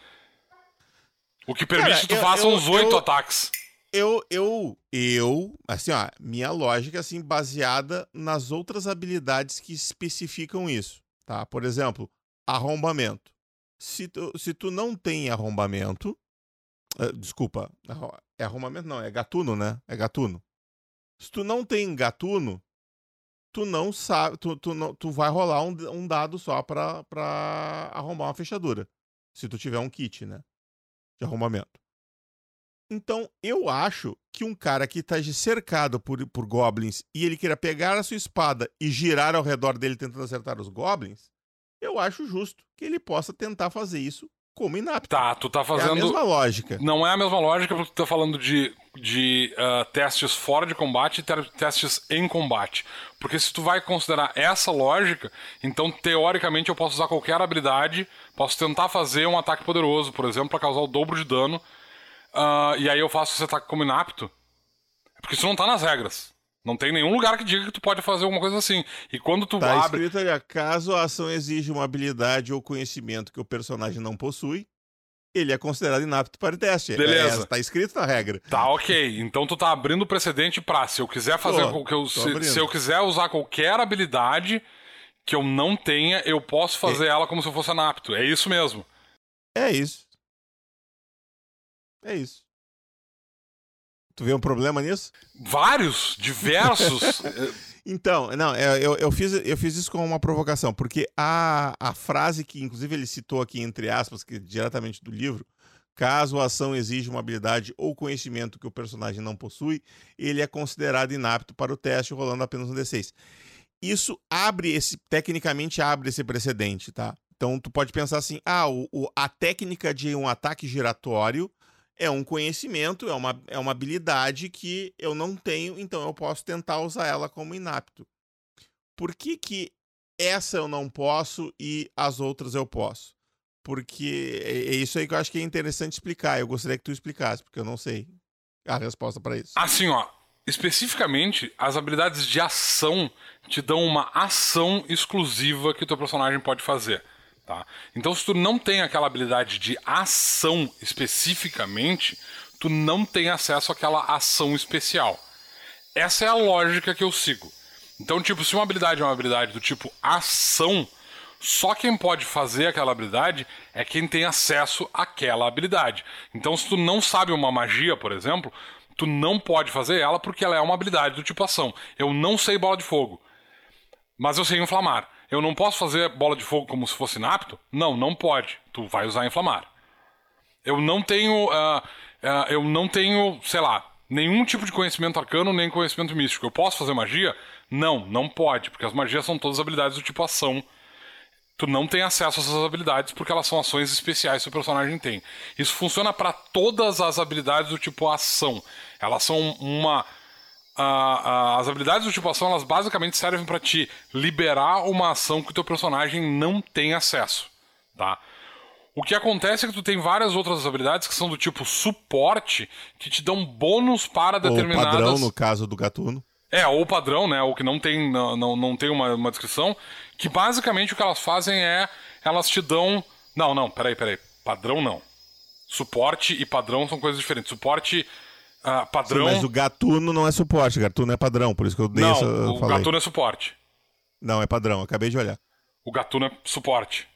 C: O que permite Cara, que tu eu, faça eu, uns oito ataques.
B: Eu, eu, eu, assim, ó, minha lógica, assim, baseada nas outras habilidades que especificam isso, tá? Por exemplo, arrombamento. Se tu, se tu não tem arrombamento, uh, desculpa, é arrombamento não, é gatuno, né? É gatuno. Se tu não tem gatuno, tu não sabe, tu, tu, não, tu vai rolar um, um dado só pra, pra arrombar uma fechadura. Se tu tiver um kit, né? De arrombamento. Então, eu acho que um cara que tá cercado por, por goblins e ele queira pegar a sua espada e girar ao redor dele tentando acertar os goblins, eu acho justo que ele possa tentar fazer isso como inapto.
C: Tá, tu tá fazendo. É a
B: mesma lógica.
C: Não é a mesma lógica porque tu tá falando de, de uh, testes fora de combate e testes em combate. Porque se tu vai considerar essa lógica, então teoricamente eu posso usar qualquer habilidade, posso tentar fazer um ataque poderoso, por exemplo, para causar o dobro de dano, uh, e aí eu faço esse ataque como inapto. Porque isso não tá nas regras. Não tem nenhum lugar que diga que tu pode fazer alguma coisa assim. E quando tu
B: tá
C: abre.
B: escrito ali, caso a ação exija uma habilidade ou conhecimento que o personagem não possui, ele é considerado inapto para o teste.
C: Beleza. É,
B: tá escrito na regra.
C: Tá, ok. Então tu tá abrindo o precedente pra, se eu quiser fazer. Tô, eu, se, se, eu quiser usar qualquer habilidade que eu não tenha, eu posso fazer é... ela como se eu fosse anapto. É isso mesmo.
B: É isso. É isso. Tu vê um problema nisso?
C: Vários, diversos.
B: então, não, é, eu, eu, fiz, eu fiz isso com uma provocação, porque a, a frase que, inclusive, ele citou aqui, entre aspas, que é diretamente do livro, caso a ação exija uma habilidade ou conhecimento que o personagem não possui, ele é considerado inapto para o teste, rolando apenas um D6. Isso abre esse, tecnicamente abre esse precedente, tá? Então tu pode pensar assim, ah, o, o a técnica de um ataque giratório é um conhecimento, é uma, é uma habilidade que eu não tenho, então eu posso tentar usar ela como inapto. Por que, que essa eu não posso e as outras eu posso? Porque é, é isso aí que eu acho que é interessante explicar. Eu gostaria que tu explicasse, porque eu não sei a resposta para isso.
C: Assim, ó, especificamente, as habilidades de ação te dão uma ação exclusiva que o teu personagem pode fazer. Tá? Então, se tu não tem aquela habilidade de ação especificamente, tu não tem acesso àquela ação especial. Essa é a lógica que eu sigo. Então, tipo, se uma habilidade é uma habilidade do tipo ação, só quem pode fazer aquela habilidade é quem tem acesso àquela habilidade. Então, se tu não sabe uma magia, por exemplo, tu não pode fazer ela porque ela é uma habilidade do tipo ação. Eu não sei bola de fogo, mas eu sei inflamar. Eu não posso fazer bola de fogo como se fosse inapto? Não, não pode. Tu vai usar inflamar. Eu não tenho. Uh, uh, eu não tenho, sei lá, nenhum tipo de conhecimento arcano nem conhecimento místico. Eu posso fazer magia? Não, não pode, porque as magias são todas habilidades do tipo ação. Tu não tem acesso a essas habilidades porque elas são ações especiais que o personagem tem. Isso funciona para todas as habilidades do tipo ação. Elas são uma as habilidades do tipo ação, elas basicamente servem para te liberar uma ação que o teu personagem não tem acesso, tá? O que acontece é que tu tem várias outras habilidades que são do tipo suporte, que te dão bônus para determinadas... Ou
B: padrão, no caso do gatuno.
C: É, ou padrão, né? Ou que não tem, não, não, não tem uma, uma descrição. Que basicamente o que elas fazem é... Elas te dão... Não, não, peraí, peraí. Padrão não. Suporte e padrão são coisas diferentes. Suporte ah, padrão. Sim,
B: mas o gatuno não é suporte, gatuno é padrão, por isso que eu dei
C: não,
B: essa.
C: O falei. gatuno é suporte.
B: Não, é padrão, acabei de olhar.
C: O gatuno é suporte.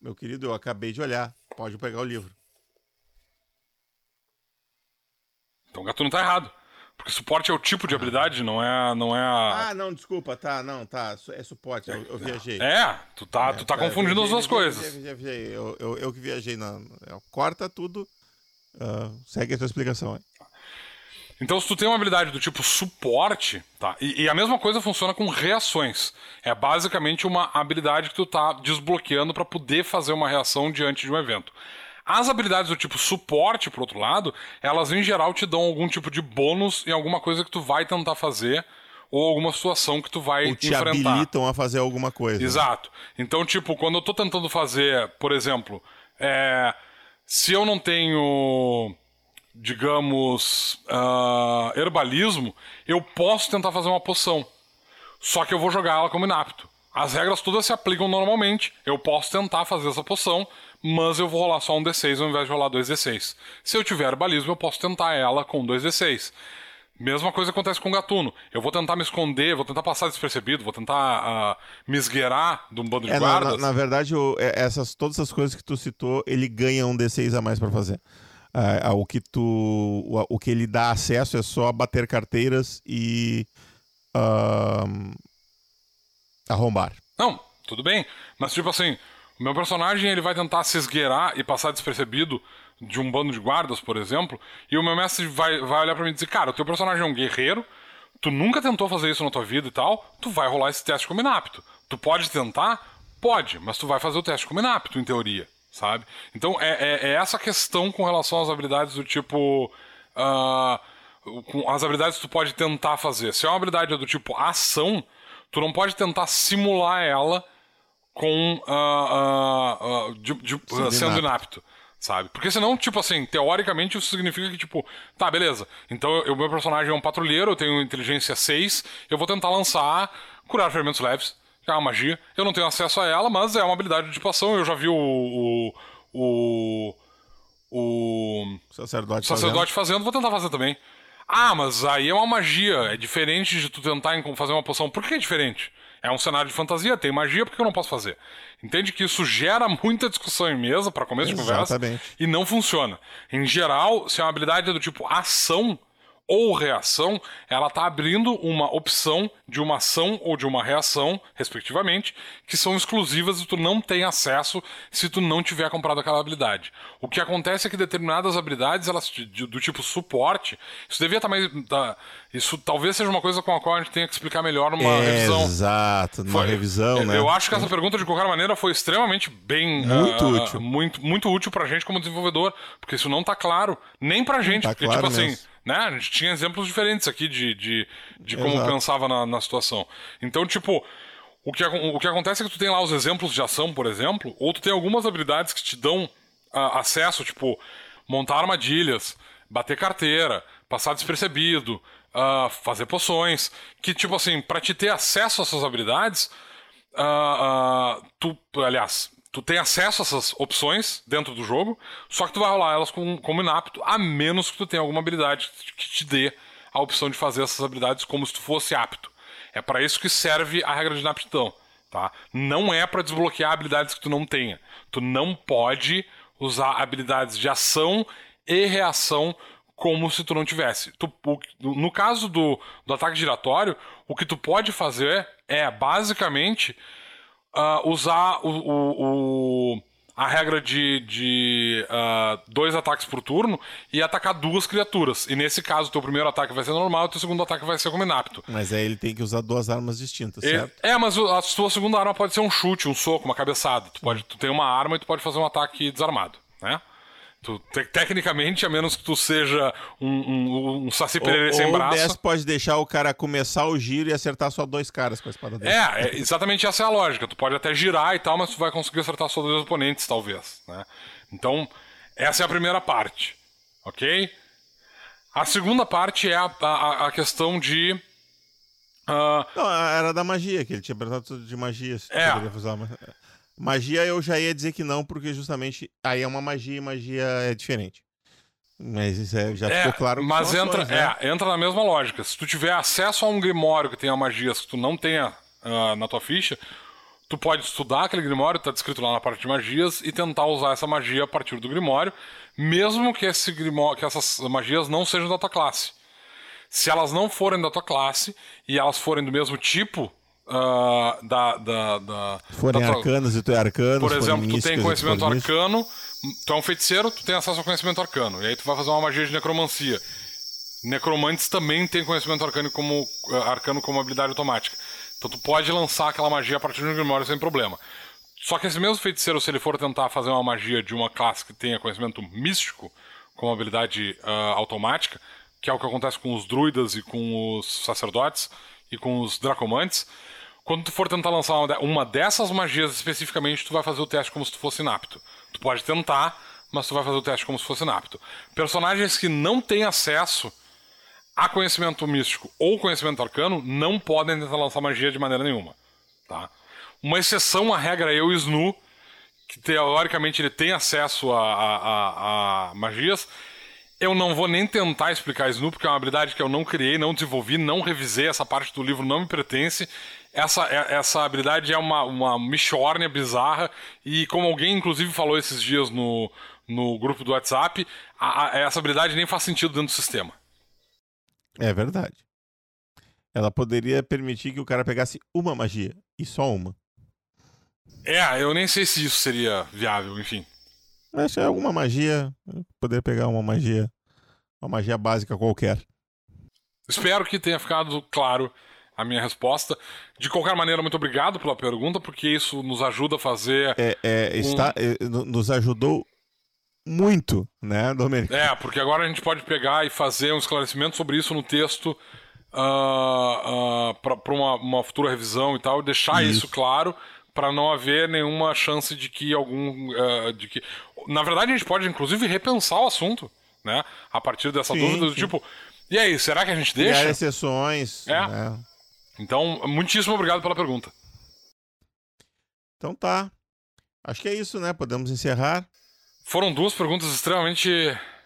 B: Meu querido, eu acabei de olhar. Pode pegar o livro.
C: Então o gatuno tá errado. Porque suporte é o tipo de habilidade, não é, não é a...
B: Ah, não, desculpa, tá, não, tá, é suporte, eu, eu viajei.
C: É, tu tá, é, tu tá, tá confundindo viajei, as duas coisas.
B: Viajei, viajei, eu, eu, eu que viajei, na, corta tudo, Uh, segue a tua explicação aí.
C: Então, se tu tem uma habilidade do tipo suporte, tá? E, e, a mesma coisa funciona com reações. É basicamente uma habilidade que tu tá desbloqueando para poder fazer uma reação diante de um evento. As habilidades do tipo suporte, por outro lado, elas em geral te dão algum tipo de bônus em alguma coisa que tu vai tentar fazer ou alguma situação que tu vai ou te enfrentar.
B: habilitam a fazer alguma coisa.
C: Exato. Então, tipo, quando eu tô tentando fazer, por exemplo, é se eu não tenho, digamos, uh, herbalismo, eu posso tentar fazer uma poção. Só que eu vou jogar ela como inapto. As regras todas se aplicam normalmente. Eu posso tentar fazer essa poção, mas eu vou rolar só um D6 ao invés de rolar dois D6. Se eu tiver herbalismo, eu posso tentar ela com dois D6. Mesma coisa acontece com o gatuno. Eu vou tentar me esconder, vou tentar passar despercebido, vou tentar uh, me esgueirar de um bando de
B: é,
C: guardas.
B: Na, na, na verdade, o, é, essas, todas essas coisas que tu citou, ele ganha um D6 a mais para fazer. Uh, o que tu. O, o, que ele dá acesso é só bater carteiras e. Uh, arrombar.
C: Não, tudo bem. Mas tipo assim, o meu personagem ele vai tentar se esgueirar e passar despercebido de um bando de guardas, por exemplo, e o meu mestre vai, vai olhar para mim e dizer: Cara, o teu personagem é um guerreiro, tu nunca tentou fazer isso na tua vida e tal, tu vai rolar esse teste como inapto. Tu pode tentar? Pode, mas tu vai fazer o teste como inapto, em teoria, sabe? Então é, é, é essa questão com relação às habilidades do tipo. Uh, com as habilidades que tu pode tentar fazer. Se é uma habilidade do tipo ação, tu não pode tentar simular ela com uh, uh, de, de, sendo inapto sabe? Porque senão, tipo assim, teoricamente isso significa que, tipo, tá, beleza. Então o meu personagem é um patrulheiro, eu tenho inteligência 6, eu vou tentar lançar curar ferimentos leves, que é uma magia. Eu não tenho acesso a ela, mas é uma habilidade de ação. Eu já vi o. o, o, o
B: sacerdote,
C: sacerdote fazendo. fazendo, vou tentar fazer também. Ah, mas aí é uma magia. É diferente de tu tentar fazer uma poção. Por que é diferente? É um cenário de fantasia, tem magia, por que eu não posso fazer? Entende que isso gera muita discussão em mesa para começo de conversa
B: Exatamente.
C: e não funciona. Em geral, se é uma habilidade do tipo ação ou reação, ela está abrindo uma opção de uma ação ou de uma reação, respectivamente, que são exclusivas e tu não tem acesso se tu não tiver comprado aquela habilidade. O que acontece é que determinadas habilidades, elas do tipo suporte, isso devia estar mais. tá- isso talvez seja uma coisa com a qual a gente tenha que explicar melhor numa revisão.
B: Exato, numa
C: Foi-
B: revisão,
C: eu,
B: né?
C: Eu acho que essa pergunta, de qualquer maneira, foi extremamente bem.
B: Muito
C: ah,
B: útil.
C: Muito, muito útil pra gente como desenvolvedor, porque isso não tá claro. Nem pra gente.
B: tá
C: porque,
B: claro
C: tipo assim,
B: mesmo.
C: Né? A gente tinha exemplos diferentes aqui de, de, de como
B: Exato.
C: pensava na, na situação. Então, tipo. O que, o que acontece é que tu tem lá os exemplos de ação, por exemplo, ou tu tem algumas habilidades que te dão ah, acesso, tipo, montar armadilhas, bater carteira, passar despercebido, ah, fazer poções, que, tipo assim, pra te ter acesso a essas habilidades, ah, tu, aliás, tu tem acesso a essas opções dentro do jogo, só que tu vai rolar elas com, como inapto, a menos que tu tenha alguma habilidade que te dê a opção de fazer essas habilidades como se tu fosse apto. É para isso que serve a regra de inaptidão, tá? Não é para desbloquear habilidades que tu não tenha. Tu não pode usar habilidades de ação e reação como se tu não tivesse. Tu- o- no caso do, do ataque giratório, o que tu pode fazer é basicamente ah, usar o, o- o- a regra de, de ah, dois ataques por turno e atacar duas criaturas. E nesse caso, o teu primeiro ataque vai ser normal e o teu segundo ataque vai ser como inapto.
B: Mas aí ele tem que usar duas armas distintas,
C: E-
B: certo?
C: É, mas a sua segunda arma pode ser um chute, um soco, uma cabeçada. Tu, pode, tu tem uma arma e tu pode fazer um ataque desarmado, né? Tu, te- tecnicamente, a menos que tu seja um, um, um saci sem
B: ou o
C: braço...
B: 10 pode deixar o cara começar o giro e acertar só dois caras com a espada dele.
C: É, é, exatamente essa é a lógica. Tu pode até girar e tal, mas tu vai conseguir acertar só dois oponentes, talvez. Né? Então, essa é a primeira parte. Ok? A segunda parte é a, a, a questão de. ah,
B: Não, era da magia, que ele tinha perguntado de magia. Se
C: É.
B: poderia usar uma- Magia eu já ia dizer que não, porque justamente aí é uma magia e magia é diferente. Mas isso é- já
C: é,
B: ficou claro
C: mas entra,
B: ações, né?
C: é, entra na mesma lógica. Se tu tiver acesso a um grimório que tenha magias que tu não tenha ah, na tua ficha, tu pode estudar aquele grimório, tá descrito lá na parte de magias, e tentar usar essa magia a partir do grimório, mesmo que, esse grimó que essas magias não sejam da tua classe. Se elas não forem da tua classe e elas forem do mesmo tipo ah, da, da, da,
B: Forem
C: da tua-
B: arcanos e tu é arcano.
C: por exemplo, tu tem conhecimento arcano, tu é um feiticeiro, tu tem acesso ao conhecimento arcano. E aí tu vai fazer uma magia de necromancia. Necromantes também tem conhecimento arcano como, eh, arcano como habilidade automática. Então tu pode lançar aquela magia a partir de um grimório sem problema. Só que esse mesmo feiticeiro, se ele for tentar fazer uma magia de uma classe que tenha conhecimento místico, como habilidade ah, automática, que é o que acontece com os druidas e com os sacerdotes e com os dracomantes, quando tu for tentar lançar uma, de- uma dessas magias especificamente, tu vai fazer o teste como se tu fosse inapto. Tu pode tentar, mas tu vai fazer o teste como se fosse inapto. Personagens que não têm acesso a conhecimento místico ou conhecimento arcano não podem tentar lançar magia de maneira nenhuma. Tá? Uma exceção à regra é o Snu, que teoricamente ele tem acesso a, a- a- a magias. Eu não vou nem tentar explicar Snu, porque é uma habilidade que eu não criei, não desenvolvi, não revisei, essa parte do livro não me pertence. Essa, é- essa habilidade é uma, uma michórnia bizarra, e como alguém inclusive falou esses dias no, no grupo do WhatsApp, a- a- essa habilidade nem faz sentido dentro do sistema.
B: É verdade. Ela poderia permitir que o cara pegasse uma magia. E só uma.
C: É, eu nem sei se isso seria viável, enfim.
B: Mas se é alguma magia, poder pegar uma magia. Uma magia básica qualquer.
C: Espero que tenha ficado claro a minha resposta. De qualquer maneira, muito obrigado pela pergunta, porque isso nos ajuda a fazer.
B: É, é, está, é, no- nos ajudou muito, né, Domênico?
C: É, porque agora a gente pode pegar e fazer um esclarecimento sobre isso no texto para uma, uma futura revisão e tal, deixar isso,
B: Isso.
C: claro para não haver nenhuma chance de que algum ah, de que na verdade a gente pode inclusive repensar o assunto, né? A partir dessa
B: Sim,
C: dúvida do
B: sim.
C: tipo, e aí, será que a gente
B: Criar
C: deixa?
B: exceções.
C: É.
B: né?
C: Então, muitíssimo obrigado pela pergunta.
B: Então tá. Acho que é isso, né? Podemos encerrar.
C: Foram duas perguntas extremamente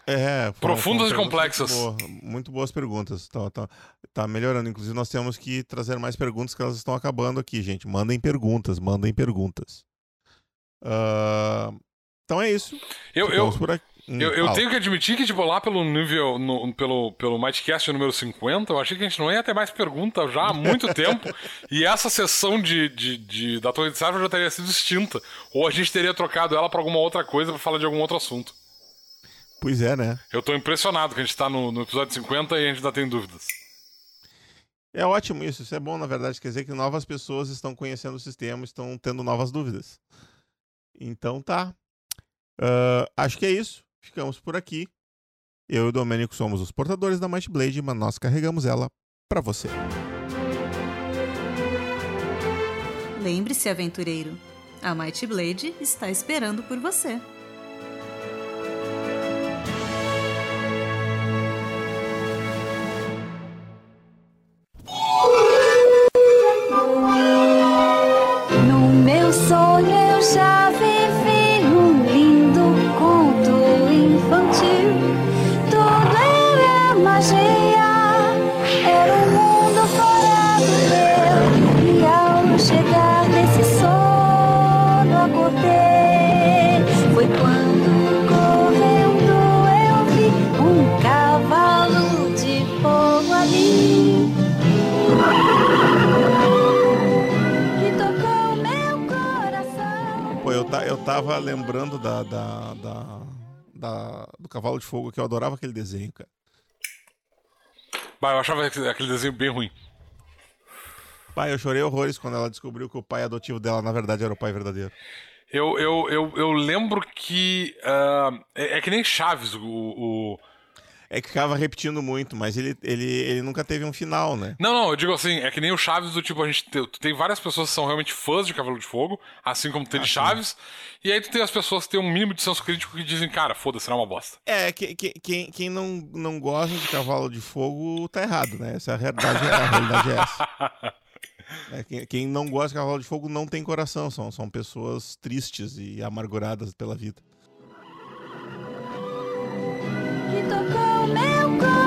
B: É, foram-
C: Profundas
B: foram
C: e complexas.
B: Muito, boa- muito boas perguntas. Tá, tá, tá melhorando. Inclusive, nós temos que trazer mais perguntas que elas estão acabando aqui, gente. Mandem perguntas, mandem perguntas. Ah, então é isso.
C: Eu, eu,
B: Ficamos por aqui.
C: Eu, eu tenho que admitir que, tipo, lá pelo nível, no- pelo, pelo Mightcast número 50, eu achei que a gente não ia ter mais pergunta já há muito tempo. E essa sessão de, de, de- da Torre de Sarva já teria sido extinta. Ou a gente teria trocado ela pra alguma outra coisa pra falar de algum outro assunto.
B: Pois é, né?
C: Eu tô impressionado que a gente tá no, no episódio 50 e a gente ainda tem dúvidas.
B: É ótimo isso. Isso é bom, na verdade. Quer dizer que novas pessoas estão conhecendo o sistema, estão tendo novas dúvidas. Então tá. Ah, acho que é isso. Ficamos por aqui. Eu e o Domênico somos os portadores da Might Blade, mas nós carregamos ela pra você.
A: Lembre-se, aventureiro, a Might Blade está esperando por você.
D: Eu,
B: ta- eu tava lembrando da, da, da- da- do Cavalo de Fogo, que eu adorava aquele desenho, cara.
C: Bah, eu achava aquele desenho bem ruim.
B: Pai, eu chorei horrores quando ela descobriu que o pai adotivo dela, na verdade, era o pai verdadeiro.
C: Eu, eu, eu, eu lembro que. ah, é, é que nem Chaves, o, o-
B: É que ficava repetindo muito, mas ele, ele, ele nunca teve um final, né?
C: Não, não, eu digo assim, é que nem o Chaves do tipo, a gente tem, tem várias pessoas que são realmente fãs de Cavalo de Fogo, assim como tem de Chaves, e aí tu tem as pessoas que têm um mínimo de senso crítico que dizem, cara, foda-se, não é uma bosta.
B: É, que, que- quem, quem não, não gosta de Cavalo de Fogo tá errado, né? Essa é a realidade, a realidade é essa. É, quem, quem não gosta de Cavalo de Fogo não tem coração, são, são pessoas tristes e amarguradas pela vida.